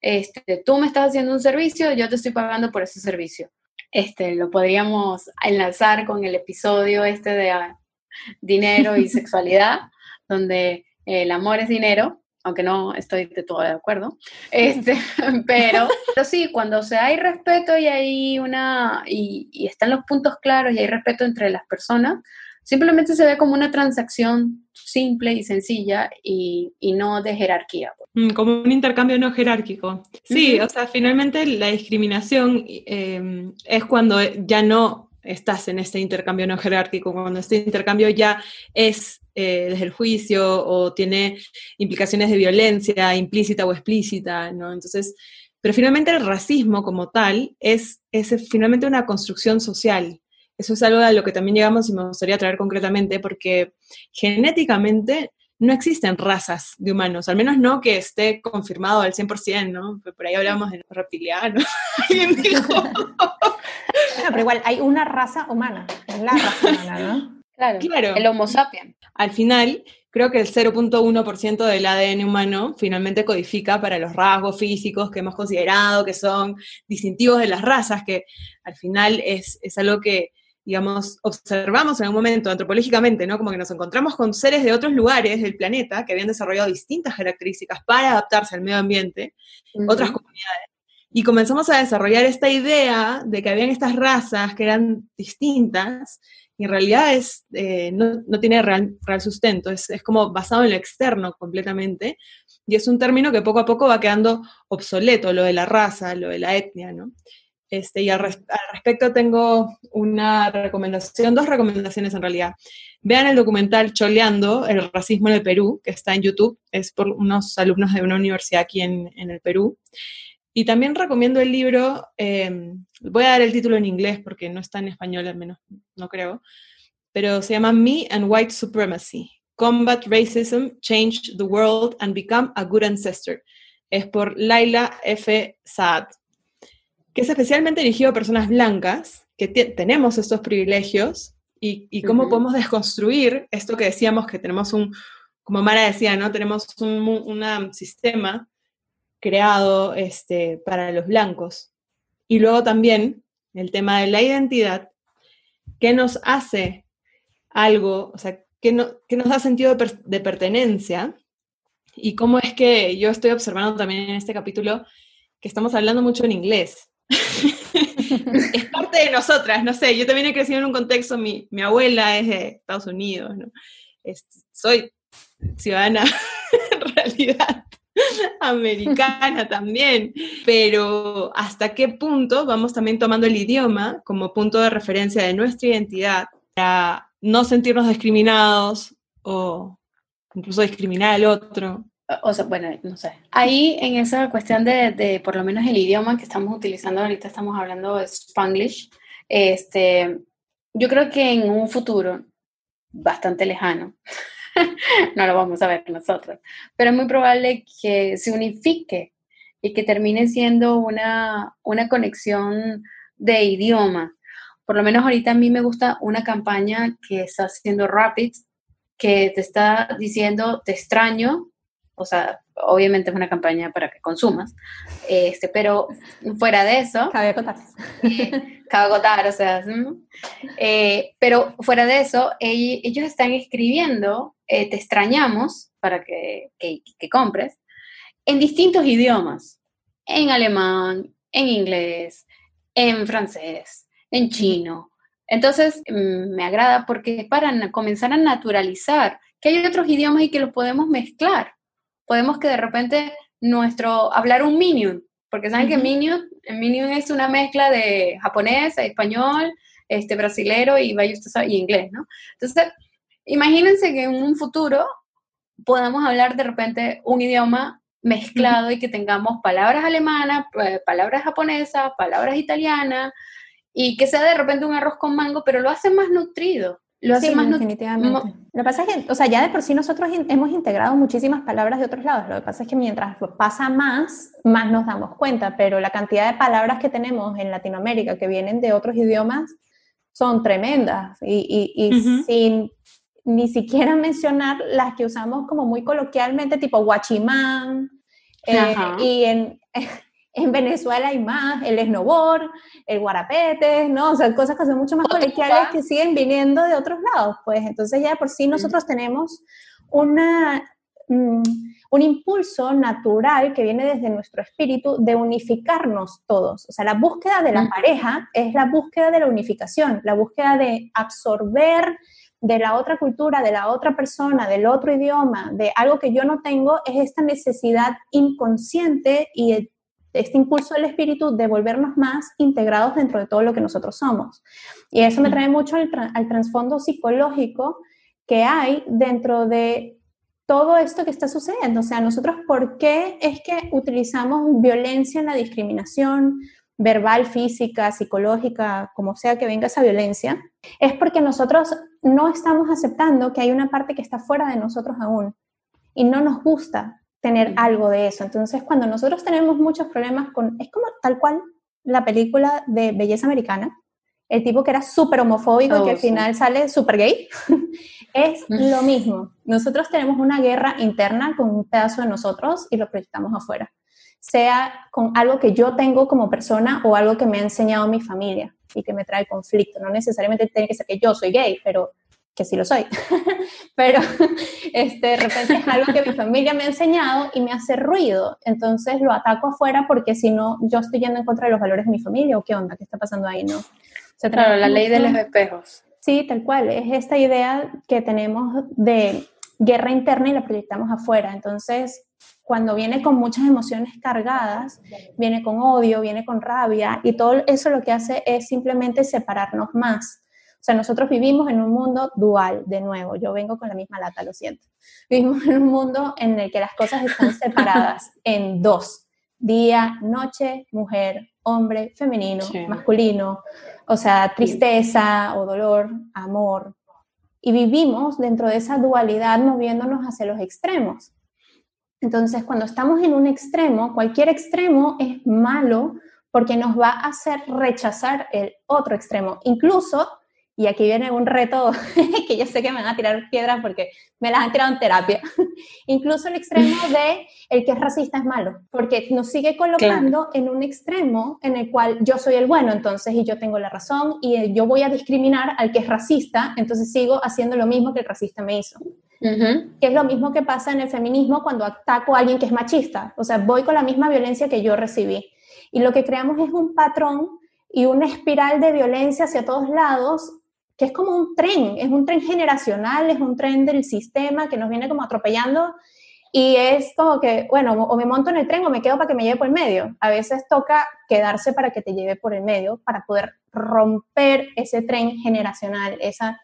Este, tú me estás haciendo un servicio, yo te estoy pagando por ese servicio. Este, lo podríamos enlazar con el episodio este de ah, dinero y (laughs) sexualidad, donde el amor es dinero, aunque no estoy de todo de acuerdo, este, (laughs) pero, pero sí, cuando se hay respeto y hay una, y, y, están los puntos claros y hay respeto entre las personas, simplemente se ve como una transacción simple y sencilla y, y no de jerarquía. Mm, como un intercambio no jerárquico. Sí, o sea, finalmente la discriminación eh, es cuando ya no estás en este intercambio no jerárquico, cuando este intercambio ya es eh, desde el juicio o tiene implicaciones de violencia implícita o explícita, ¿no? Entonces, pero finalmente el racismo como tal es, es finalmente una construcción social. Eso es algo a lo que también llegamos y me gustaría traer concretamente, porque genéticamente no existen razas de humanos, al menos no que esté confirmado al 100%, ¿no? Por ahí hablamos de reptilianos. (laughs) Alguien dijo. (laughs) pero igual hay una raza humana, la raza humana, ¿no? Claro, claro, el Homo sapiens. Al final, creo que el 0.1% del ADN humano finalmente codifica para los rasgos físicos que hemos considerado que son distintivos de las razas, que al final es, es algo que, digamos, observamos en un momento antropológicamente, ¿no? Como que nos encontramos con seres de otros lugares del planeta que habían desarrollado distintas características para adaptarse al medio ambiente, otras comunidades. Y comenzamos a desarrollar esta idea de que habían estas razas que eran distintas, y en realidad es, eh, no, tiene real, sustento, es, es, como basado en lo externo completamente, y es un término que poco a poco va quedando obsoleto, lo de la raza, lo de la etnia, ¿no? Este, y al, respecto tengo una recomendación, dos recomendaciones en realidad. Vean el documental Choleando, el racismo en el Perú, que está en YouTube, es por unos alumnos de una universidad aquí en, el Perú. Y también recomiendo el libro, em, voy a dar el título en inglés porque no está en español, al menos no creo, pero se llama Me and White Supremacy, Combat Racism, Change the World and Become a Good Ancestor. Es por Laila F. Saad que es especialmente dirigido a personas blancas que tenemos estos privilegios y, cómo podemos desconstruir esto que decíamos que tenemos un, como Mara decía, ¿no? Tenemos un sistema creado este, para los blancos. Y luego también el tema de la identidad, ¿qué nos hace algo, o sea, qué, no, nos da sentido de, de pertenencia? Y cómo es que yo estoy observando también en este capítulo que estamos hablando mucho en inglés (laughs) es parte de nosotras, no sé, yo también he crecido en un contexto, mi, abuela es de Estados Unidos, ¿no? soy ciudadana (laughs) en realidad (laughs) americana también, pero hasta qué punto vamos también tomando el idioma como punto de referencia de nuestra identidad para no sentirnos discriminados o incluso discriminar al otro. O sea, bueno, no sé. Ahí en esa cuestión de, de, por lo menos el idioma que estamos utilizando ahorita, estamos hablando de Spanglish, este, yo creo que en un futuro bastante lejano, (laughs) no lo vamos a ver nosotros, pero es muy probable que se unifique y que termine siendo una, una conexión de idioma. Por lo menos ahorita a mí me gusta una campaña que está haciendo Rapid, que te está diciendo, te extraño, o sea, obviamente es una campaña para que consumas, este, pero fuera de eso... Cabe acotar. Eh, (laughs) cabe acotar, o sea, eh, pero fuera de eso, ellos están escribiendo, eh, te extrañamos para que, que, que compres, en distintos idiomas, en alemán, en inglés, en francés, en chino. Entonces, mm, me agrada porque es para comenzar a naturalizar que hay otros idiomas y que los podemos mezclar podemos que de repente nuestro, hablar un Minion, porque saben que Minion, Minion es una mezcla de japonés, español, este, brasilero y, y inglés, ¿no? Entonces, imagínense que en un futuro podamos hablar de repente un idioma mezclado y que tengamos palabras alemanas, eh, palabras japonesas, palabras italianas, y que sea de repente un arroz con mango, pero lo hace más nutrido. Lo hace más definitivamente. Lo que pasa es que, o sea, ya de por sí nosotros hemos integrado muchísimas palabras de otros lados. Lo que pasa es que mientras pasa más, más nos damos cuenta, pero la cantidad de palabras que tenemos en Latinoamérica que vienen de otros idiomas son tremendas y, y, sin ni siquiera (laughs) mencionar las que usamos como muy coloquialmente, tipo guachimán, eh, y en, (laughs) en Venezuela hay más, el esnobor, el guarapete, ¿no? O sea, cosas que son mucho más coloquiales que siguen viniendo de otros lados, pues entonces ya por sí nosotros tenemos una, mm, un impulso natural que viene desde nuestro espíritu de unificarnos todos. O sea, la búsqueda de la pareja es la búsqueda de la unificación, la búsqueda de absorber de la otra cultura, de la otra persona, del otro idioma, de algo que yo no tengo, es esta necesidad inconsciente y este impulso del espíritu de volvernos más integrados dentro de todo lo que nosotros somos. Y eso me trae mucho al, trasfondo psicológico que hay dentro de todo esto que está sucediendo. O sea, nosotros, ¿por qué es que utilizamos violencia en la discriminación verbal, física, psicológica, como sea que venga esa violencia? Es porque nosotros no estamos aceptando que hay una parte que está fuera de nosotros aún y no nos gusta tener algo de eso. Entonces, cuando nosotros tenemos muchos problemas con, es como tal cual la película de Belleza Americana, el tipo que era súper homofóbico y que al oh, final sale súper gay, (laughs) es lo mismo. Nosotros tenemos una guerra interna con un pedazo de nosotros y lo proyectamos afuera. sea con algo que yo tengo como persona o algo que me ha enseñado mi familia y que me trae conflicto. No necesariamente tiene que ser que yo soy gay, pero que sí lo soy. (laughs) pero (laughs) este, de repente es algo que mi familia me ha enseñado y me hace ruido. Entonces lo ataco afuera porque si no, yo estoy yendo en contra de los valores de mi familia o qué onda, qué está pasando ahí, ¿no? Se claro, la ley de los espejos. Sí, tal cual. Es esta idea que tenemos de guerra interna y la proyectamos afuera. Entonces, cuando viene con muchas emociones cargadas, viene con odio, viene con rabia y todo eso lo que hace es simplemente separarnos más. O sea, nosotros vivimos en un mundo dual, de nuevo, yo vengo con la misma lata, lo siento. Vivimos en un mundo en el que las cosas están (laughs) separadas en dos, día, noche, mujer, hombre, femenino, masculino, o sea, tristeza o dolor, amor. Y vivimos dentro de esa dualidad moviéndonos hacia los extremos. Entonces, cuando estamos en un extremo, cualquier extremo es malo porque nos va a hacer rechazar el otro extremo. Incluso y aquí viene un reto (laughs) que yo sé que me van a tirar piedras porque me las han tirado en terapia. (laughs) Incluso el extremo (laughs) de el que es racista es malo, porque nos sigue colocando en un extremo en el cual yo soy el bueno, entonces, y yo tengo la razón, y yo voy a discriminar al que es racista, entonces sigo haciendo lo mismo que el racista me hizo. Que es lo mismo que pasa en el feminismo cuando ataco a alguien que es machista. O sea, voy con la misma violencia que yo recibí. Y lo que creamos es un patrón y una espiral de violencia hacia todos lados que es como un tren, es un tren generacional, es un tren del sistema que nos viene como atropellando y es como que, bueno, o me monto en el tren o me quedo para que me lleve por el medio. A veces toca quedarse para que te lleve por el medio, para poder romper ese tren generacional, esa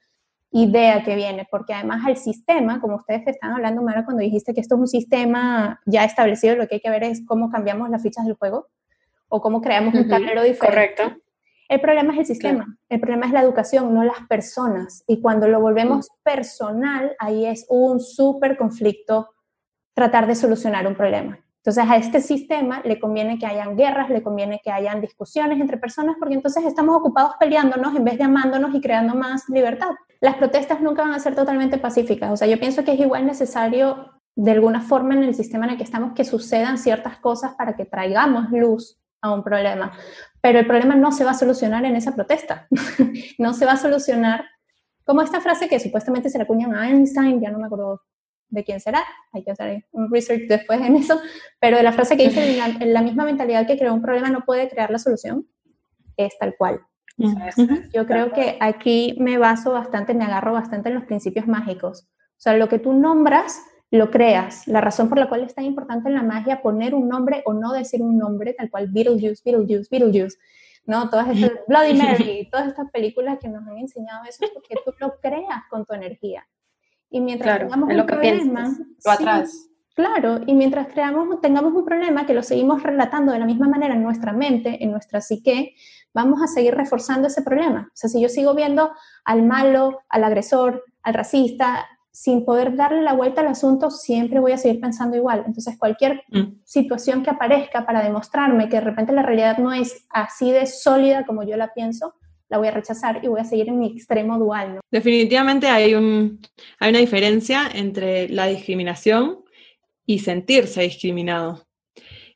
idea que viene, porque además el sistema, como ustedes están hablando, Mara, cuando dijiste que esto es un sistema ya establecido, lo que hay que ver es cómo cambiamos las fichas del juego o cómo creamos un tablero diferente. Correcto. El problema es el sistema, el problema es la educación, no las personas. Y cuando lo volvemos personal, ahí es un súper conflicto tratar de solucionar un problema. Entonces a este sistema le conviene que hayan guerras, le conviene que hayan discusiones entre personas, porque entonces estamos ocupados peleándonos en vez de amándonos y creando más libertad. Las protestas nunca van a ser totalmente pacíficas. O sea, yo pienso que es igual necesario de alguna forma en el sistema en el que estamos que sucedan ciertas cosas para que traigamos luz a un problema. Pero el problema no se va a solucionar en esa protesta. (laughs) no se va a solucionar como esta frase que supuestamente se la acuñan a Einstein, ya no me acuerdo de quién será, hay que hacer un research después en eso, pero de la frase que dice, (laughs) la, misma mentalidad que creó un problema no puede crear la solución, es tal cual. Yo creo que aquí me baso bastante, me agarro bastante en los principios mágicos. O sea, lo que tú nombras lo creas. La razón por la cual es tan importante en la magia poner un nombre o no decir un nombre, tal cual Beetlejuice, Beetlejuice, Beetlejuice, ¿no? Todas estas, (laughs) Bloody Mary, todas estas películas que nos han enseñado eso es porque tú lo creas con tu energía. Y mientras tengamos un problema, atrás. Claro, y mientras creamos, tengamos un problema que lo seguimos relatando de la misma manera en nuestra mente, en nuestra psique, vamos a seguir reforzando ese problema. O sea, si yo sigo viendo al malo, al agresor, al racista, sin poder darle la vuelta al asunto, siempre voy a seguir pensando igual. Entonces, cualquier mm. situación que aparezca para demostrarme que de repente la realidad no es así de sólida como yo la pienso, la voy a rechazar y voy a seguir en mi extremo dual. Definitivamente hay, un, hay una diferencia entre la discriminación y sentirse discriminado.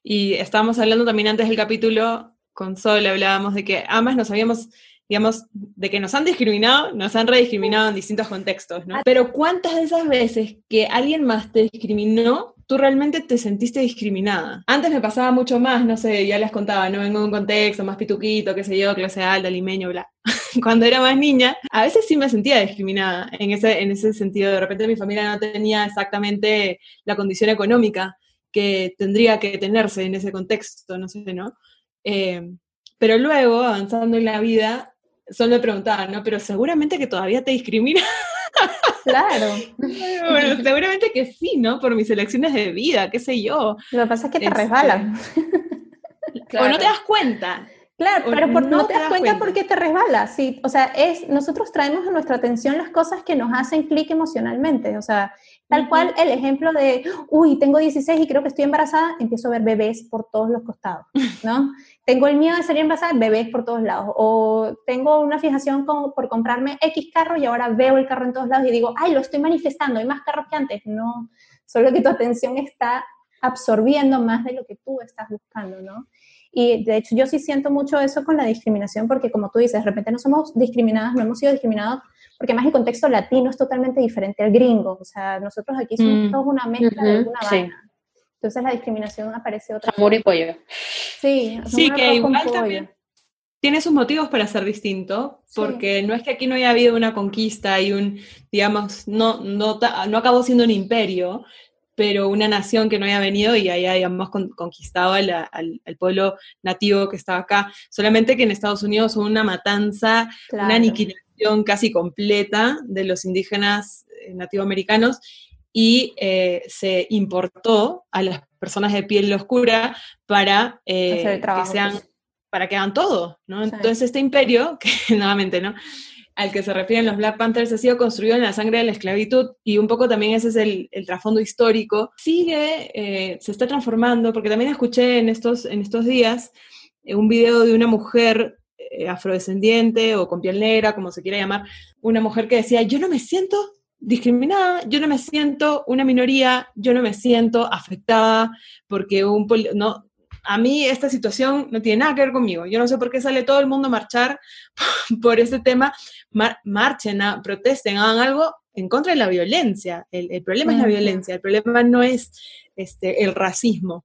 Y estábamos hablando también antes del capítulo con Sol, hablábamos de que ambas nos habíamos digamos, de que nos han discriminado, nos han rediscriminado en distintos contextos, ¿no? Pero ¿cuántas de esas veces que alguien más te discriminó, tú realmente te sentiste discriminada? Antes me pasaba mucho más, no sé, ya les contaba, no vengo de un contexto más pituquito, qué sé yo, clase alta, limeño, bla. (laughs) Cuando era más niña, a veces sí me sentía discriminada en ese, en ese sentido. De repente mi familia no tenía exactamente la condición económica que tendría que tenerse en ese contexto, no sé, ¿no? Eh, pero luego, avanzando en la vida, solo me preguntaba, ¿no? Pero seguramente que todavía te discrimina. Claro. (laughs) bueno, seguramente que sí, ¿no? Por mis elecciones de vida, qué sé yo. Lo que pasa es que te resbalan. Este, o no te das cuenta. Claro, pero no, te, das, cuenta, porque te resbala, sí. O sea, es, nosotros traemos a nuestra atención las cosas que nos hacen clic emocionalmente. O sea, tal cual el ejemplo de, uy, tengo 16 y creo que estoy embarazada, empiezo a ver bebés por todos los costados, ¿no? Tengo el miedo de salir embarazada, bebés por todos lados. O tengo una fijación por comprarme X carro y ahora veo el carro en todos lados y digo, ay, lo estoy manifestando, hay más carros que antes. No, solo que tu atención está absorbiendo más de lo que tú estás buscando, ¿no? Y de hecho yo sí siento mucho eso con la discriminación porque como tú dices, de repente no somos discriminadas, no hemos sido discriminados porque más el contexto latino es totalmente diferente al gringo. O sea, nosotros aquí somos mm. todos una mezcla de alguna vaina. Entonces la discriminación aparece otra Amor y pollo. Sí, sí que igual también tiene sus motivos para ser distinto, porque no es que aquí no haya habido una conquista y un, digamos, no, no, no acabó siendo un imperio, pero una nación que no haya venido y haya, digamos, conquistado al, al, pueblo nativo que estaba acá. Solamente que en Estados Unidos hubo una matanza, una aniquilación casi completa de los indígenas eh, nativoamericanos y eh, se importó a las personas de piel oscura para eh, que sean, para que hagan todo, ¿no? Entonces este imperio, (laughs) que nuevamente, ¿no? al que se refieren los Black Panthers ha sido construido en la sangre de la esclavitud y un poco también ese es el, trasfondo histórico. Sigue, eh, se está transformando, porque también escuché en estos, en estos días un video de una mujer afrodescendiente o con piel negra, como se quiera llamar, una mujer que decía, yo no me siento discriminada, yo no me siento una minoría, yo no me siento afectada porque un, no, a mí esta situación no tiene nada que ver conmigo. Yo no sé por qué sale todo el mundo a marchar (laughs) por ese tema. marchen, protesten, hagan algo en contra de la violencia. El, problema es la violencia, el problema no es este, el racismo.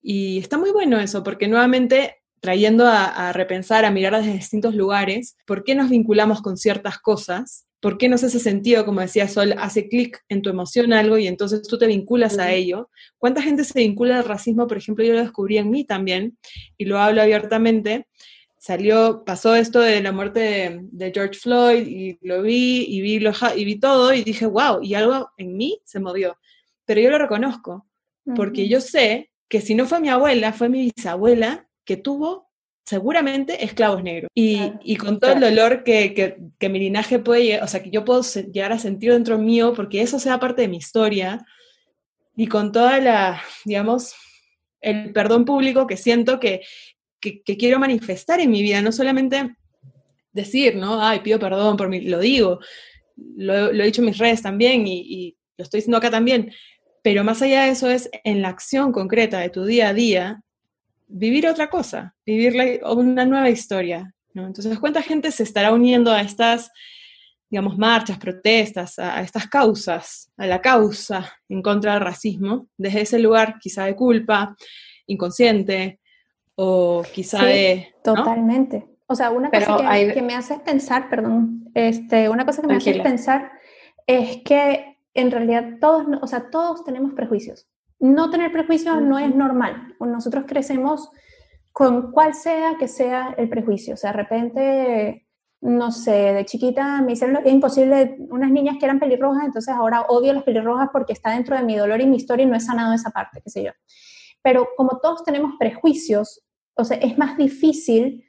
Y está muy bueno eso, porque nuevamente trayendo a, a repensar, a mirar desde distintos lugares, ¿por qué nos vinculamos con ciertas cosas? ¿Por qué nos hace sentido, como decía Sol, hace clic en tu emoción algo y entonces tú te vinculas a ello? ¿Cuánta gente se vincula al racismo? Por ejemplo, yo lo descubrí en mí también y lo hablo abiertamente. Salió, pasó esto de la muerte de, George Floyd y lo vi y vi, lo, y vi todo y dije, wow, y algo en mí se movió. Pero yo lo reconozco, porque yo sé que si no fue mi abuela, fue mi bisabuela que tuvo seguramente esclavos negros. Y, con todo el dolor que, mi linaje puede, o sea, que yo puedo llegar a sentir dentro mío, porque eso sea parte de mi historia, y con toda la, digamos, el perdón público que siento que, quiero manifestar en mi vida, no solamente decir, ¿no? Ay, pido perdón por mí, lo digo, lo, he dicho en mis redes también y, y lo estoy diciendo acá también, pero más allá de eso es en la acción concreta de tu día a día, vivir otra cosa, vivir una nueva historia. ¿no? Entonces, ¿cuánta gente se estará uniendo a estas, digamos, marchas, protestas, a, estas causas, a la causa en contra del racismo, desde ese lugar quizá de culpa, inconsciente, o quizá de... Totalmente. O sea, una cosa que, me hace pensar, perdón, este, una cosa que me hace pensar es que en realidad todos, o sea, todos tenemos prejuicios no tener prejuicios no es normal. Nosotros crecemos con cual sea que sea el prejuicio. O sea, de repente, no sé, de chiquita me hicieron lo que es imposible, unas niñas que eran pelirrojas, entonces ahora odio las pelirrojas porque está dentro de mi dolor y mi historia y no he sanado esa parte, qué sé yo. Pero como todos tenemos prejuicios, o sea, es más difícil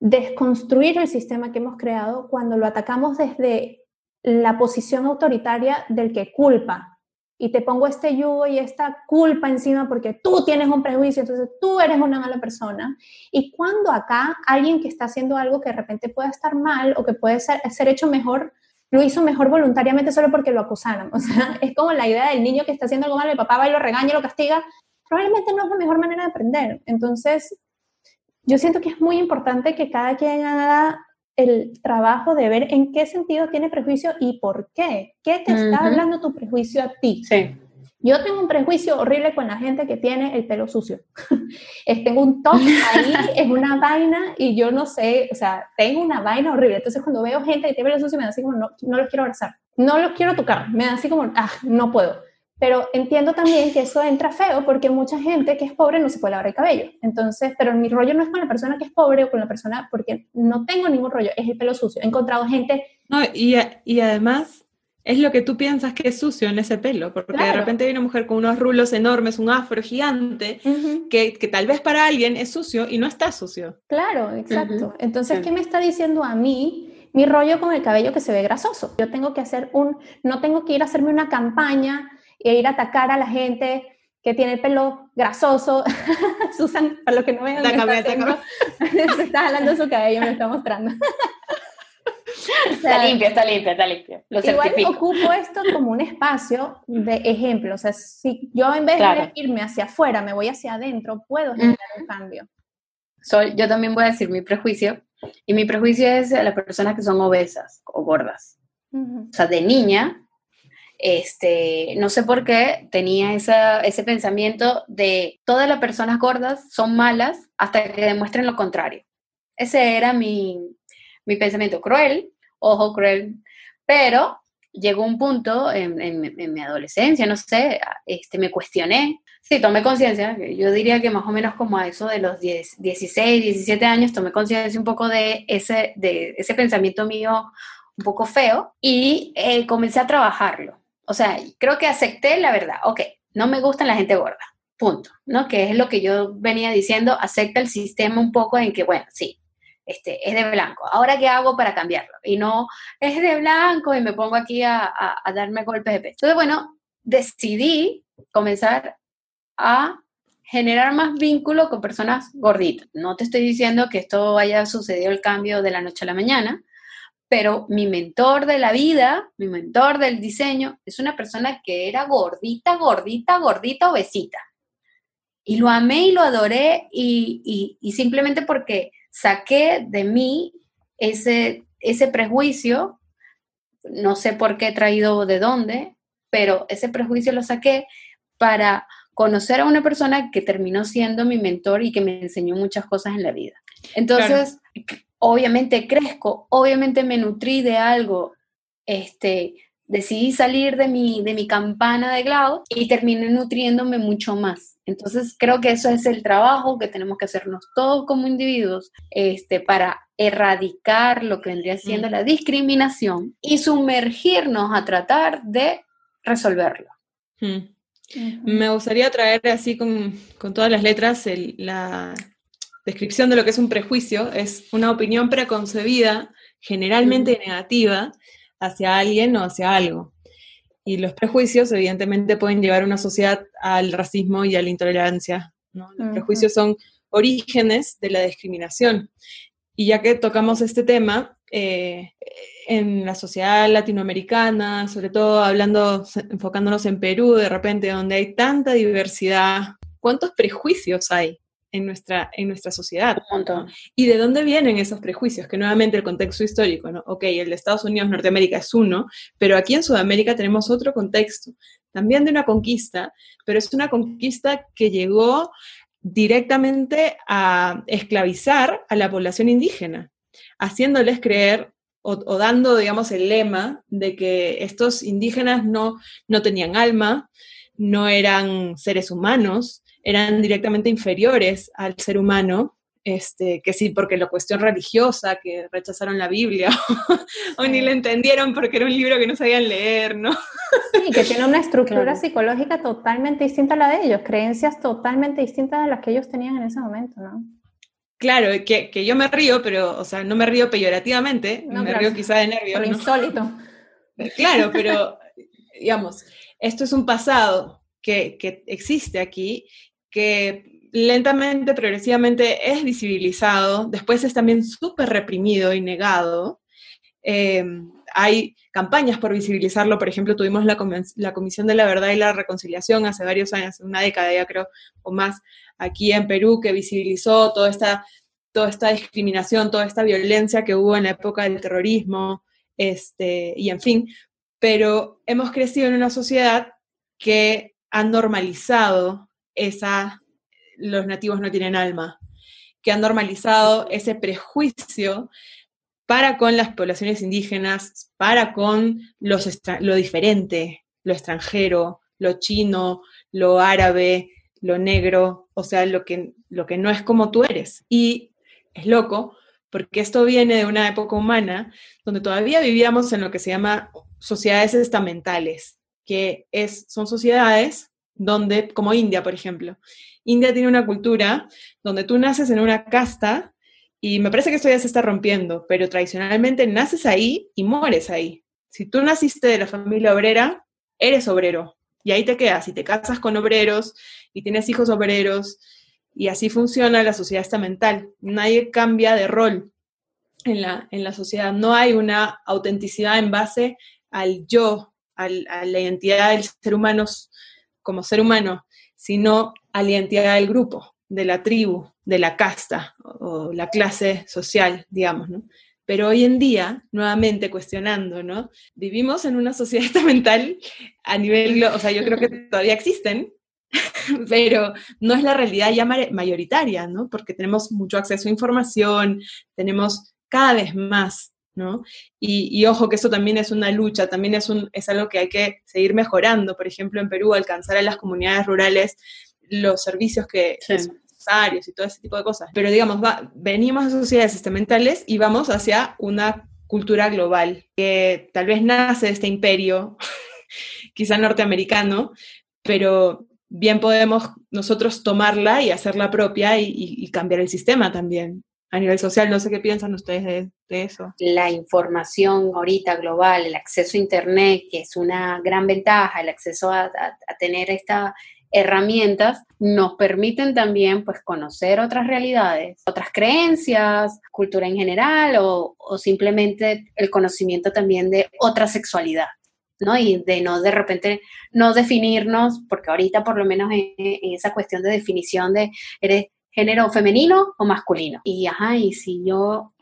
desconstruir el sistema que hemos creado cuando lo atacamos desde la posición autoritaria del que culpa, y te pongo este yugo y esta culpa encima porque tú tienes un prejuicio, entonces tú eres una mala persona. Y cuando acá alguien que está haciendo algo que de repente pueda estar mal o que puede ser, ser hecho mejor, lo hizo mejor voluntariamente solo porque lo acusaron. (laughs) O sea, es como la idea del niño que está haciendo algo mal, el papá va y lo regaña, lo castiga. Probablemente no es la mejor manera de aprender. Entonces, yo siento que es muy importante que cada quien haga el trabajo de ver en qué sentido tiene prejuicio y por qué. ¿Qué te está hablando tu prejuicio a ti? Sí. Yo tengo un prejuicio horrible con la gente que tiene el pelo sucio. (laughs) tengo un top ahí, (laughs) es una vaina y yo no sé, o sea, tengo una vaina horrible. Entonces cuando veo gente que tiene pelo sucio me da así como, no, no los quiero abrazar, no los quiero tocar, me da así como, ah, no puedo. Pero entiendo también que eso entra feo porque mucha gente que es pobre no se puede lavar el cabello. Entonces, pero mi rollo no es con la persona que es pobre o con la persona, porque no tengo ningún rollo, es el pelo sucio. He encontrado gente... No, y, y además es lo que tú piensas que es sucio en ese pelo, porque de repente hay una mujer con unos rulos enormes, un afro gigante, que, que, tal vez para alguien es sucio y no está sucio. Claro, exacto. Entonces, ¿qué me está diciendo a mí? Mi rollo con el cabello que se ve grasoso. Yo tengo que hacer un, no tengo que ir a hacerme una campaña e ir a atacar a la gente que tiene el pelo grasoso. (laughs) Susan, para lo que no vean, está (laughs) se está jalando su cabello, me lo está mostrando. (laughs) está limpio, está limpio, está limpio. Lo igual ocupo esto como un espacio de ejemplo. O sea, si yo en vez de irme hacia afuera, me voy hacia adentro, puedo generar un cambio. Soy, yo también voy a decir mi prejuicio. Y mi prejuicio es a las personas que son obesas o gordas. O sea, de niña, este, no sé por qué tenía ese pensamiento de todas las personas gordas son malas hasta que demuestren lo contrario. Ese era mi, mi pensamiento cruel, ojo cruel, pero llegó un punto en, mi adolescencia, no sé, este, me cuestioné. Sí, tomé conciencia, yo diría que más o menos como a eso de los 10, 16, 17 años, tomé conciencia un poco de ese, de ese pensamiento mío un poco feo y eh, comencé a trabajarlo. O sea, creo que acepté la verdad, ok, no me gusta la gente gorda, punto, ¿no? Que es lo que yo venía diciendo, acepta el sistema un poco en que, bueno, sí, este, es de blanco. Ahora, ¿qué hago para cambiarlo? Y no, es de blanco y me pongo aquí a, darme golpes de pecho. Entonces, bueno, decidí comenzar a generar más vínculo con personas gorditas. No te estoy diciendo que esto haya sucedido el cambio de la noche a la mañana, pero mi mentor de la vida, mi mentor del diseño, es una persona que era gordita, gordita, gordita, obesita. Y lo amé y lo adoré y, y simplemente porque saqué de mí ese, ese prejuicio, no sé por qué he traído de dónde, pero ese prejuicio lo saqué para conocer a una persona que terminó siendo mi mentor y que me enseñó muchas cosas en la vida. Entonces, obviamente crezco, obviamente me nutrí de algo, este, decidí salir de mi, de mi campana de Glaude y terminé nutriéndome mucho más. Entonces creo que eso es el trabajo que tenemos que hacernos todos como individuos este, para erradicar lo que vendría siendo mm. la discriminación y sumergirnos a tratar de resolverlo. Mm. Me gustaría traer así con, con todas las letras la descripción de lo que es un prejuicio. Es una opinión preconcebida, generalmente negativa, hacia alguien o hacia algo. Y los prejuicios, evidentemente, pueden llevar a una sociedad al racismo y a la intolerancia. Los prejuicios son orígenes de la discriminación. Y ya que tocamos este tema, eh, en la sociedad latinoamericana, sobre todo hablando, enfocándonos en Perú, de repente, donde hay tanta diversidad, ¿cuántos prejuicios hay? En nuestra, en nuestra sociedad. ¿Y de dónde vienen esos prejuicios? Que nuevamente el contexto histórico, ¿no? Ok, el de Estados Unidos, Norteamérica es uno, pero aquí en Sudamérica tenemos otro contexto, también de una conquista, pero es una conquista que llegó directamente a esclavizar a la población indígena, haciéndoles creer o, o, dando, digamos, el lema de que estos indígenas no, no tenían alma, no eran seres humanos, eran directamente inferiores al ser humano, este, que sí, porque la cuestión religiosa, que rechazaron la Biblia, (laughs) o ni la entendieron porque era un libro que no sabían leer, ¿no? Sí, que tiene una estructura psicológica totalmente distinta a la de ellos, creencias totalmente distintas a las que ellos tenían en ese momento, ¿no? Claro, que, que yo me río, pero, o sea, no me río peyorativamente, me río quizá de nervios. Por insólito. Claro, pero, (laughs) digamos, esto es un pasado que, que existe aquí que lentamente, progresivamente es visibilizado, después es también súper reprimido y negado. Eh, hay campañas por visibilizarlo, por ejemplo, tuvimos la, Comisión de la Verdad y la Reconciliación hace varios años, una década ya creo, o más, aquí en Perú, que visibilizó toda esta, toda esta discriminación, toda esta violencia que hubo en la época del terrorismo, este, y en fin, pero hemos crecido en una sociedad que ha normalizado esa, los nativos no tienen alma, que han normalizado ese prejuicio para con las poblaciones indígenas, para con los lo diferente, lo extranjero, lo chino, lo árabe, lo negro, o sea, lo que, lo que no es como tú eres. Y es loco, porque esto viene de una época humana donde todavía vivíamos en lo que se llama sociedades estamentales, que es, son sociedades donde, como India, por ejemplo. India tiene una cultura donde tú naces en una casta y me parece que esto ya se está rompiendo, pero tradicionalmente naces ahí y mueres ahí. Si tú naciste de la familia obrera, eres obrero y ahí te quedas y te casas con obreros y tienes hijos obreros y así funciona la sociedad estamental. Nadie cambia de rol. en la, en la sociedad. No hay una autenticidad en base al yo, a la identidad del ser humano como ser humano, sino a la identidad del grupo, de la tribu, de la casta o la clase social, digamos, ¿no? Pero hoy en día, nuevamente cuestionando, ¿no? Vivimos en una sociedad (laughs) estamental a nivel, o sea, yo creo que todavía existen, (laughs) pero no es la realidad ya mayoritaria, ¿no? Porque tenemos mucho acceso a información, tenemos cada vez más, ¿no? Y, ojo que eso también es una lucha, también es, un, es algo que hay que seguir mejorando. Por ejemplo, en Perú, alcanzar a las comunidades rurales los servicios que, y todo ese tipo de cosas. Pero digamos, venimos a sociedades estamentales y vamos hacia una cultura global, que tal vez nace de este imperio, (laughs) quizá norteamericano, pero bien podemos nosotros tomarla y hacerla propia y, cambiar el sistema también. A nivel social, no sé qué piensan ustedes de, eso. La información ahorita global, el acceso a Internet, que es una gran ventaja, el acceso a tener esta, herramientas nos permiten también pues conocer otras realidades, otras creencias, cultura en general o, simplemente el conocimiento también de otra sexualidad. ¿no? Y de no de repente no definirnos, porque ahorita por lo menos en, esa cuestión de definición de eres género femenino o masculino. Y ajá, y si yo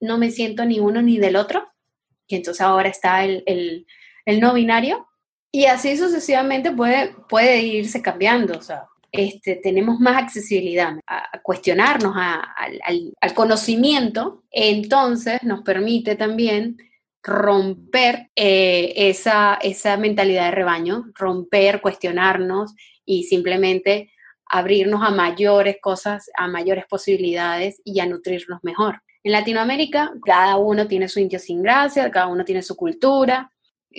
no me siento ni uno ni del otro, y entonces ahora está el, el no binario, y así sucesivamente puede, puede irse cambiando, o sea, este, tenemos más accesibilidad a, cuestionarnos, al, conocimiento, entonces nos permite también romper eh, esa, esa mentalidad de rebaño, romper, cuestionarnos y simplemente abrirnos a mayores cosas, a mayores posibilidades y a nutrirnos mejor. En Latinoamérica, cada uno tiene su idiosincrasia, cada uno tiene su cultura,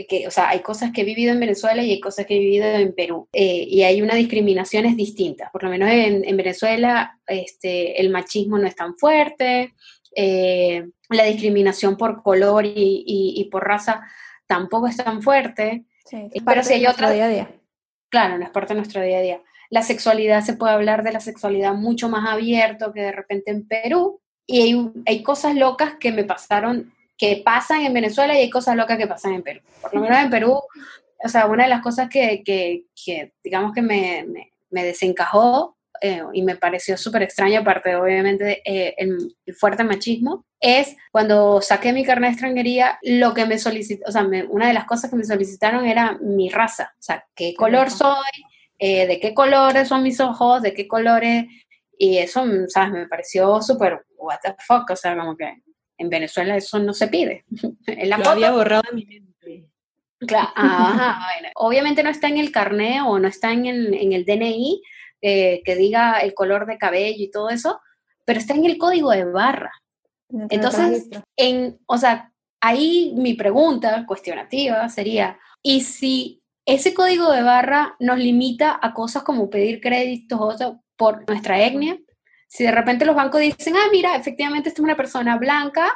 que, o sea, hay cosas que he vivido en Venezuela y hay cosas que he vivido en Perú. Eh, y hay una discriminación distinta. Por lo menos en, en Venezuela este, el machismo no es tan fuerte, eh, la discriminación por color y, y, por raza tampoco es tan fuerte. Sí, pero si hay otra... Día a día. Claro, no es parte de nuestro día a día. La sexualidad, se puede hablar de la sexualidad mucho más abierto que de repente en Perú. Y hay, hay cosas locas que me pasaron que pasan en Venezuela y hay cosas locas que pasan en Perú. Por lo menos en Perú, o sea, una de las cosas que, que, que digamos que me, me, desencajó eh, y me pareció súper extraña, aparte obviamente eh, el, fuerte machismo, es cuando saqué mi carnet de extranjería, lo que me solicitó, o sea, una de las cosas que me solicitaron era mi raza, o sea, qué color soy, eh, de qué colores son mis ojos, de qué colores, y eso, ¿sabes? Me pareció súper, what the fuck, o sea, como que en Venezuela eso no se pide. (laughs) en la Lo había borrado en mi mente. Claro, Obviamente no está en el carnet o no está en el, en el DNI eh, que diga el color de cabello y todo eso, pero está en el código de barra. Entonces, en, o sea, ahí mi pregunta cuestionativa sería, ¿y si ese código de barra nos limita a cosas como pedir créditos por nuestra etnia? Si de repente los bancos dicen, ah, mira, efectivamente esta es una persona blanca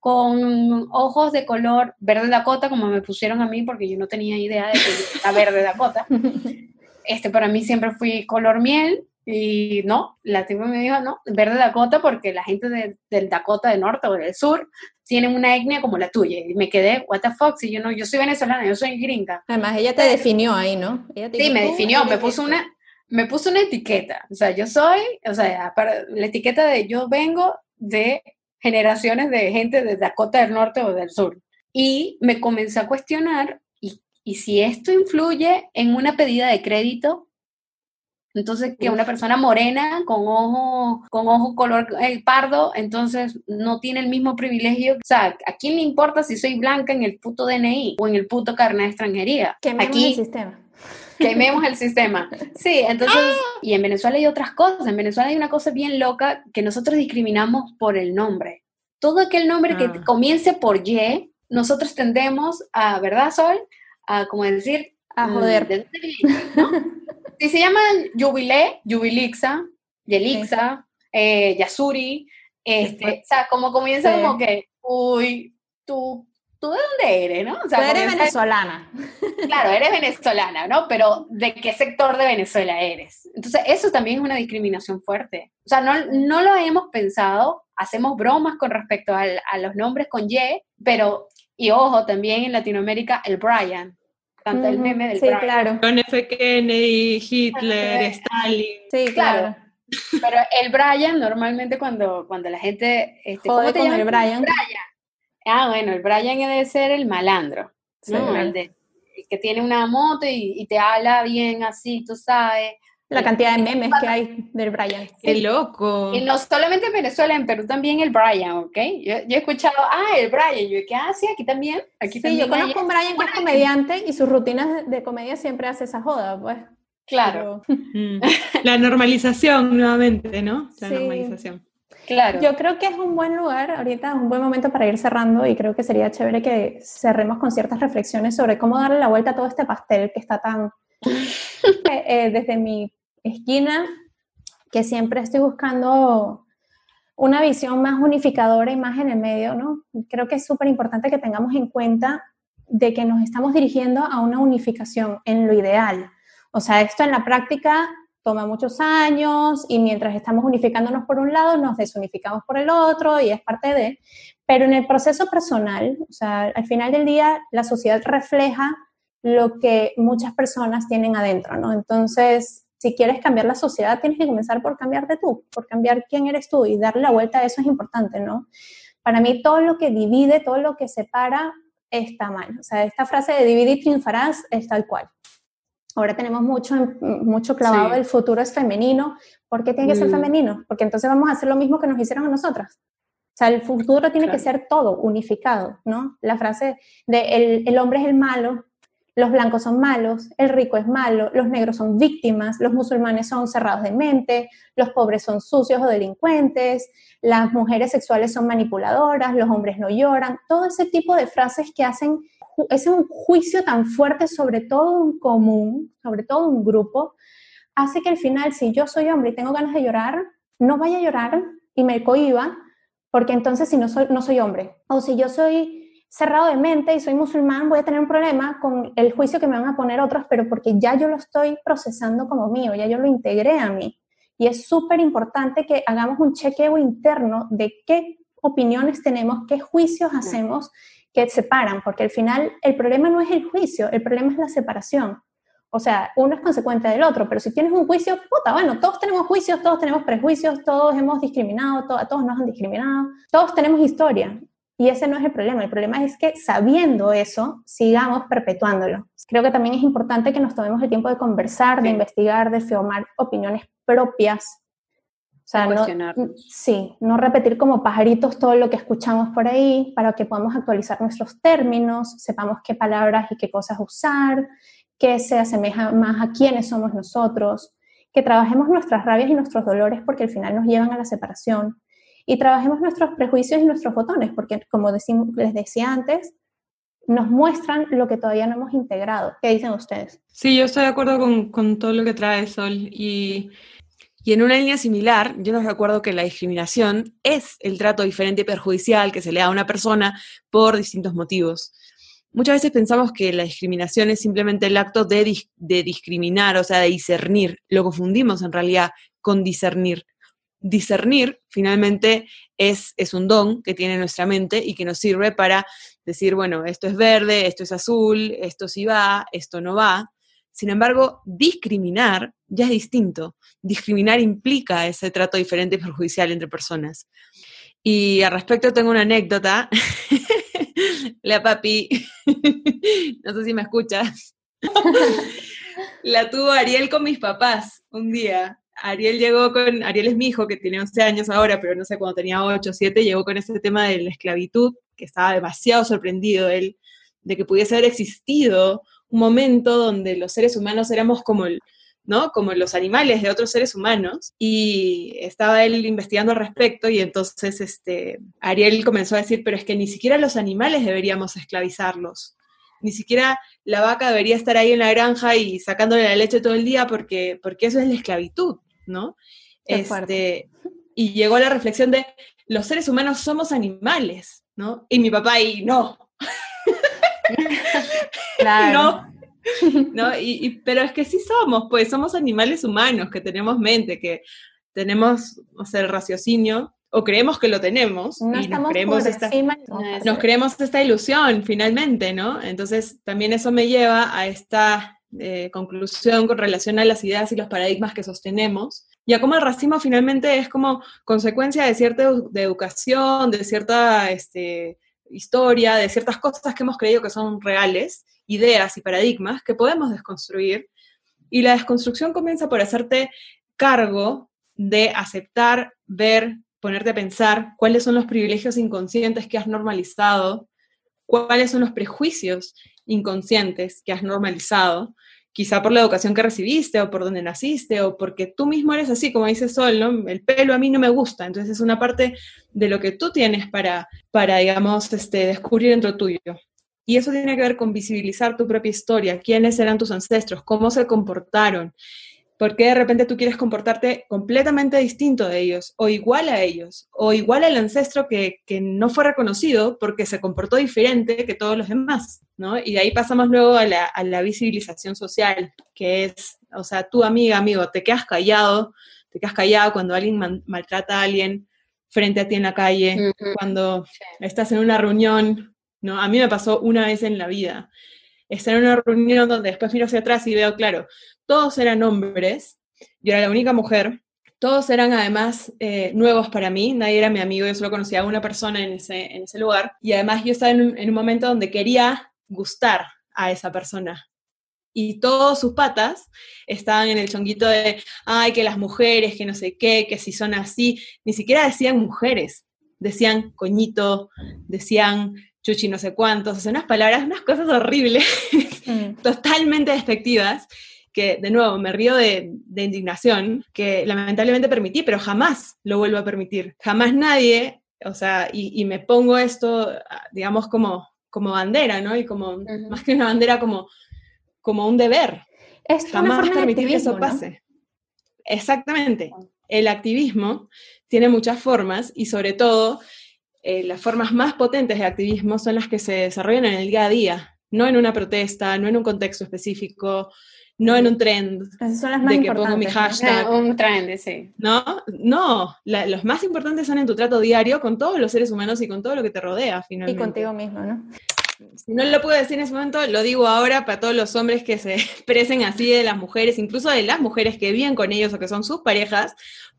con ojos de color verde Dakota, como me pusieron a mí, porque yo no tenía idea de que era verde Dakota. (laughs) Este, para mí siempre fui color miel, y no, la tipo me dijo, no, verde Dakota porque la gente del Dakota del norte o del sur tienen una etnia como la tuya. Y me quedé, what the fuck, si yo no, yo soy venezolana, yo soy gringa. Además, ella te definió ahí, ¿no? sí, me definió, me puso una, me puso una etiqueta. O sea, yo soy, o sea, para, la etiqueta de yo vengo de generaciones de gente de Dakota del Norte o del Sur. Y me comencé a cuestionar, y, y si esto influye en una pedida de crédito, entonces que una persona morena con ojo, con ojo color eh, pardo, entonces no tiene el mismo privilegio. O sea, ¿a quién le importa si soy blanca en el puto DNI o en el puto carnet de extranjería? Aquí, el sistema quememos el sistema. (laughs) Sí, entonces, y en Venezuela hay otras cosas. En Venezuela hay una cosa bien loca que nosotros discriminamos por el nombre. Todo aquel nombre que ah. comience por Y, nosotros tendemos a, ¿verdad, Sol? A como decir... A mm, joder. (laughs) si se llaman Jubilé, Jubilixa, Yelixa, eh, Yasuri, este, o sea, como comienza como que, uy, tú ¿tú de dónde eres, no? O sea, eres venezolana. Claro, eres venezolana, ¿no? Pero ¿de qué sector de Venezuela eres? Entonces, eso también es una discriminación fuerte. O sea, no, no lo hemos pensado hacemos bromas con respecto a los nombres con Y, pero, y ojo, también en Latinoamérica, el Brian, tanto el meme del sí, claro. John F. Kennedy, Hitler, Stalin. Sí, claro. Pero el Brian, normalmente cuando, cuando la gente... Este, ¿cómo te llamas? el Brian? Ah, bueno, el Brian debe ser el malandro, el, que tiene una moto y, te habla bien así, tú sabes. La cantidad de memes que hay del Brian. ¡Qué loco! Y no solamente en Venezuela, en Perú también el Brian, ¿ok? Yo, he escuchado, ah, el Brian, yo ah, sí, aquí también. Aquí sí, yo conozco a un Brian que es comediante y sus rutinas de comedia siempre hace esa joda, pues. Claro. (laughs) Mm. La normalización nuevamente, ¿no? La normalización. Claro. Yo creo que es un buen lugar, ahorita es un buen momento para ir cerrando y creo que sería chévere que cerremos con ciertas reflexiones sobre cómo darle la vuelta a todo este pastel que está tan... (laughs) Eh, eh, desde mi esquina, que siempre estoy buscando una visión más unificadora y más en el medio, ¿no? Creo que es súper importante que tengamos en cuenta de que nos estamos dirigiendo a una unificación en lo ideal. O sea, esto en la práctica toma muchos años y mientras estamos unificándonos por un lado, nos desunificamos por el otro y es parte de, pero en el proceso personal, o sea, al final del día, la sociedad refleja lo que muchas personas tienen adentro, ¿no? Entonces, si quieres cambiar la sociedad, tienes que comenzar por cambiarte tú, por cambiar quién eres tú y darle la vuelta a eso es importante, ¿no? Para mí, todo lo que divide, todo lo que separa, está mal. O sea, esta frase de dividir y triunfarás es tal cual. Ahora tenemos mucho, mucho clavado, el futuro es femenino. ¿Por qué tiene que ser mm. femenino? Porque entonces vamos a hacer lo mismo que nos hicieron a nosotras. O sea, el futuro tiene que ser todo, unificado, ¿no? La frase de el, el, hombre es el malo, los blancos son malos, el rico es malo, los negros son víctimas, los musulmanes son cerrados de mente, los pobres son sucios o delincuentes, las mujeres sexuales son manipuladoras, los hombres no lloran, todo ese tipo de frases que hacen ese un juicio tan fuerte sobre todo un común, sobre todo un grupo, hace que al final, si yo soy hombre y tengo ganas de llorar, no vaya a llorar y me cohiba, porque entonces si no soy, no soy hombre. O si yo soy cerrado de mente y soy musulmán, voy a tener un problema con el juicio que me van a poner otros, pero porque ya yo lo estoy procesando como mío, ya yo lo integré a mí. Y es súper importante que hagamos un chequeo interno de qué opiniones tenemos, qué juicios hacemos que separan, porque al final el problema no es el juicio, el problema es la separación. O sea, uno es consecuente del otro, pero si tienes un juicio, puta, bueno, todos tenemos juicios, todos tenemos prejuicios, todos hemos discriminado, todos nos han discriminado, todos tenemos historia. Y ese no es el problema, el problema es que sabiendo eso, sigamos perpetuándolo. Creo que también es importante que nos tomemos el tiempo de conversar, de investigar, de formar opiniones propias. O sea, no, sí, no repetir como pajaritos todo lo que escuchamos por ahí para que podamos actualizar nuestros términos, sepamos qué palabras y qué cosas usar, qué se asemeja más a quiénes somos nosotros, que trabajemos nuestras rabias y nuestros dolores porque al final nos llevan a la separación y trabajemos nuestros prejuicios y nuestros botones porque como les decía antes, nos muestran lo que todavía no hemos integrado. ¿Qué dicen ustedes? Sí, yo estoy de acuerdo con, todo lo que trae Sol y y en una línea similar, yo nos recuerdo que la discriminación es el trato diferente y perjudicial que se le da a una persona por distintos motivos. Muchas veces pensamos que la discriminación es simplemente el acto de, de discriminar, o sea, de discernir. Lo confundimos en realidad con discernir. Discernir, finalmente, es, es un don que tiene nuestra mente y que nos sirve para decir, bueno, esto es verde, esto es azul, esto sí va, esto no va. Sin embargo, discriminar ya es distinto. Discriminar implica ese trato diferente y perjudicial entre personas. Y al respecto tengo una anécdota. (laughs) La papi, (laughs) no sé si me escuchas. (laughs) La tuvo Ariel con mis papás un día. Ariel llegó con, Ariel es mi hijo que tiene 11 años ahora, pero no sé, cuando tenía 8 o 7, llegó con ese tema de la esclavitud, que estaba demasiado sorprendido él de que pudiese haber existido un momento donde los seres humanos éramos como, ¿no? como los animales de otros seres humanos y estaba él investigando al respecto y entonces este, Ariel comenzó a decir, pero es que ni siquiera los animales deberíamos esclavizarlos. Ni siquiera la vaca debería estar ahí en la granja y sacándole la leche todo el día porque, porque eso es la esclavitud, ¿no? Este, y llegó a la reflexión de, los seres humanos somos animales, ¿no? Y mi papá (laughs) (laughs) y no, Claro. ¿No? Y, pero es que sí somos, pues somos animales humanos que tenemos mente, que tenemos, o sea, el raciocinio, o creemos que lo tenemos No y nos creemos, esta, encima. nos creemos esta ilusión finalmente, ¿no? Entonces también eso me lleva a esta eh, conclusión con relación a las ideas y los paradigmas que sostenemos. Y a cómo el racismo finalmente es como consecuencia de cierta de educación, de cierta este, historia, de ciertas cosas que hemos creído que son reales, ideas y paradigmas que podemos desconstruir. Y la desconstrucción comienza por hacerte cargo de aceptar, ver, ponerte a pensar cuáles son los privilegios inconscientes que has normalizado, cuáles son los prejuicios inconscientes que has normalizado, quizá por la educación que recibiste o por donde naciste o porque tú mismo eres así, como dice Sol. El pelo a mí no me gusta, entonces es una parte de lo que tú tienes para, para digamos, este, descubrir dentro tuyo. Y eso tiene que ver con visibilizar tu propia historia, quiénes eran tus ancestros, cómo se comportaron, por qué de repente tú quieres comportarte completamente distinto de ellos, o igual a ellos, o igual al ancestro que, que no fue reconocido porque se comportó diferente que todos los demás, ¿no? Y de ahí pasamos luego a la, a la visibilización social, que es, o sea, tu amiga, amigo, te quedas callado, te quedas callado cuando alguien man- maltrata a alguien frente a ti en la calle, cuando estás en una reunión, ¿no? A mí me pasó una vez en la vida, estar en una reunión donde después miro hacia atrás y veo, claro, todos eran hombres, yo era la única mujer, todos eran además eh, nuevos para mí, nadie era mi amigo, yo solo conocía a una persona en ese, en ese lugar, y además yo estaba en un, en un momento donde quería gustar a esa persona. Y todos sus patas estaban en el chonguito de, ay, que las mujeres, que no sé qué, que si son así, ni siquiera decían mujeres, decían coñito, decían chuchi no sé cuántos, o sea, unas palabras, unas cosas horribles, Mm. (laughs) totalmente despectivas, que de nuevo me río de, de indignación, que lamentablemente permití, pero jamás lo vuelvo a permitir. Jamás nadie, o sea, y, y me pongo esto, ah, digamos, como, como bandera, ¿no? Y como, más que una bandera, como, como un deber. Es una Jamás forma permitir que eso pase. Exactamente. El activismo tiene muchas formas y sobre todo eh, las formas más potentes de activismo son las que se desarrollan en el día a día, no en una protesta, no en un contexto específico, no en un trend, Esas son las más de que pongo mi importantes. ¿no? hashtag. Un trend, sí. ¿no? No, la- los más importantes son en tu trato diario con todos los seres humanos y con todo lo que te rodea, Y finalmente. contigo mismo, ¿no? Si no lo puedo decir en ese momento, lo digo ahora para todos los hombres que se (laughs) expresen así de las mujeres, incluso de las mujeres que viven con ellos o que son sus parejas,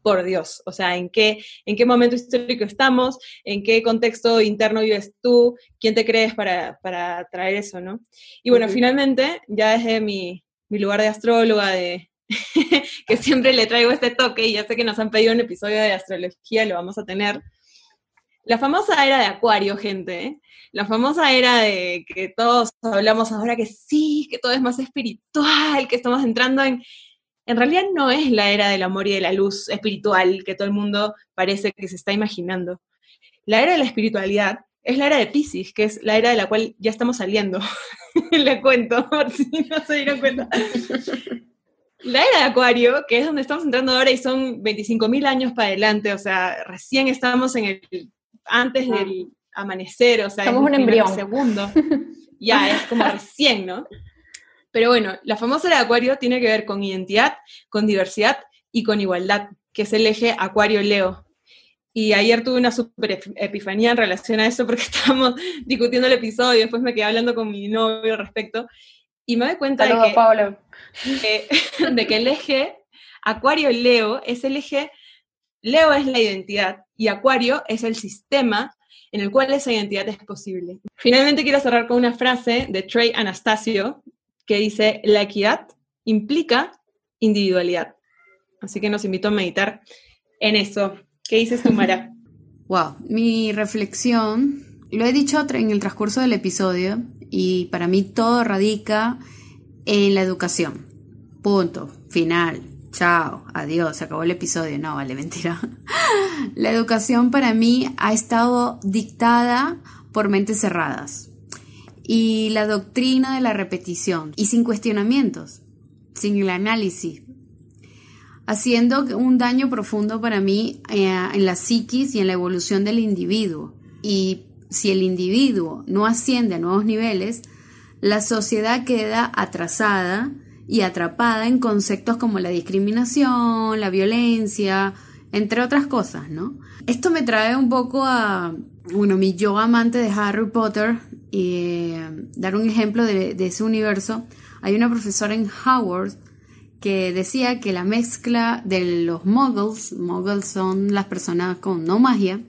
por Dios, o sea, ¿en qué, en qué momento histórico estamos? ¿En qué contexto interno vives tú? ¿Quién te crees para, para traer eso, no? Y bueno, Ujú. finalmente, ya desde mi, mi lugar de astróloga, de (laughs) que siempre le traigo este toque, y ya sé que nos han pedido un episodio de astrología, lo vamos a tener. La famosa era de Acuario, gente, ¿eh? la famosa era de que todos hablamos ahora que sí, que todo es más espiritual, que estamos entrando en... En realidad no es la era del amor y de la luz espiritual que todo el mundo parece que se está imaginando. La era de la espiritualidad es la era de Pisces, que es la era de la cual ya estamos saliendo. (laughs) Le cuento, (laughs) por si no se dieron cuenta. La era de Acuario, que es donde estamos entrando ahora y son 25.000 años para adelante, o sea, recién estamos en el, antes del amanecer, o sea, Somos es un embrión. segundo. (laughs) Ya, es como recién, ¿no? Pero bueno, la famosa de Acuario tiene que ver con identidad, con diversidad y con igualdad, que es el eje Acuario-Leo. Y ayer tuve una super ep- epifanía en relación a eso porque (laughs) estábamos discutiendo el episodio, después me quedé hablando con mi novio al respecto, y me doy cuenta de que Pablo. que- (laughs) de que el eje Acuario-Leo es el eje, Leo es la identidad y Acuario es el sistema en el cual esa identidad es posible. Finalmente quiero cerrar con una frase de Trey Anastasio que dice, la equidad implica individualidad. Así que nos invito a meditar en eso. ¿Qué dices tú, Mara? (laughs) Wow, mi reflexión, lo he dicho en el transcurso del episodio, y para mí todo radica en la educación. Punto, final, chao, adiós, se acabó el episodio. No, vale, mentira. (laughs) La educación para mí ha estado dictada por mentes cerradas y la doctrina de la repetición y sin cuestionamientos, sin el análisis, haciendo un daño profundo para mí eh, en la psiquis y en la evolución del individuo. Y si el individuo no asciende a nuevos niveles, la sociedad queda atrasada y atrapada en conceptos como la discriminación, la violencia, entre otras cosas, ¿no? Esto me trae un poco a, bueno, mi yo amante de Harry Potter eh, dar un ejemplo de, de ese universo. Hay una profesora en Howard que decía que la mezcla de los muggles, muggles son las personas con no magia,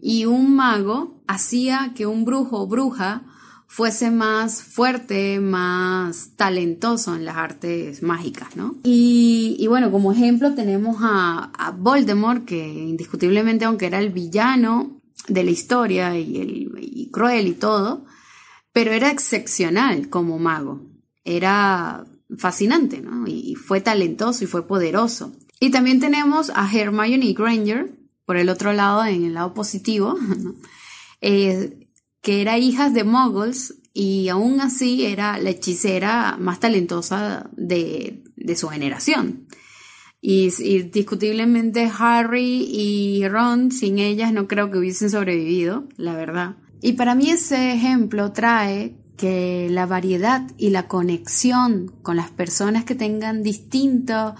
y un mago hacía que un brujo o bruja fuese más fuerte, más talentoso en las artes mágicas, ¿no? Y, bueno, como ejemplo tenemos a, Voldemort, que indiscutiblemente, aunque era el villano de la historia y, el, y cruel y todo, pero era excepcional como mago. Era fascinante, ¿no? Y fue talentoso y fue poderoso. Y también tenemos a Hermione Granger, por el otro lado, en el lado positivo, (laughs) eh, que era hija de muggles y aún así era la hechicera más talentosa de, su generación. Y, indiscutiblemente Harry y Ron, sin ellas no creo que hubiesen sobrevivido, la verdad. Y para mí ese ejemplo trae que la variedad y la conexión con las personas que tengan distintos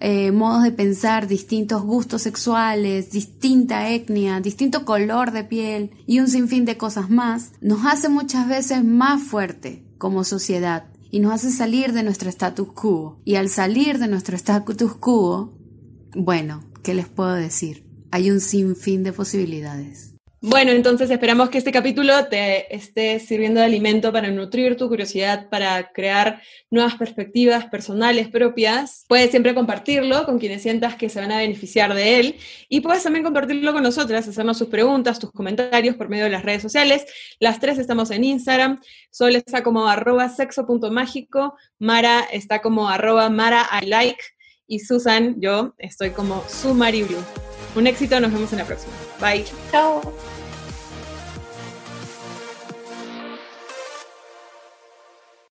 eh, modos de pensar, distintos gustos sexuales, distinta etnia, distinto color de piel y un sinfín de cosas más, nos hace muchas veces más fuerte como sociedad y nos hace salir de nuestro status quo. Y al salir de nuestro status quo, bueno, ¿qué les puedo decir? Hay un sinfín de posibilidades. Bueno, entonces esperamos que este capítulo te esté sirviendo de alimento para nutrir tu curiosidad, para crear nuevas perspectivas personales propias. Puedes siempre compartirlo con quienes sientas que se van a beneficiar de él y puedes también compartirlo con nosotras, hacernos sus preguntas, tus comentarios por medio de las redes sociales. Las tres estamos en Instagram. Sol está como arroba sexo.mágico, Mara está como arroba Mara I like y Susan, yo estoy como Sumari Blue. Un éxito, nos vemos en la próxima. Bye. Chao.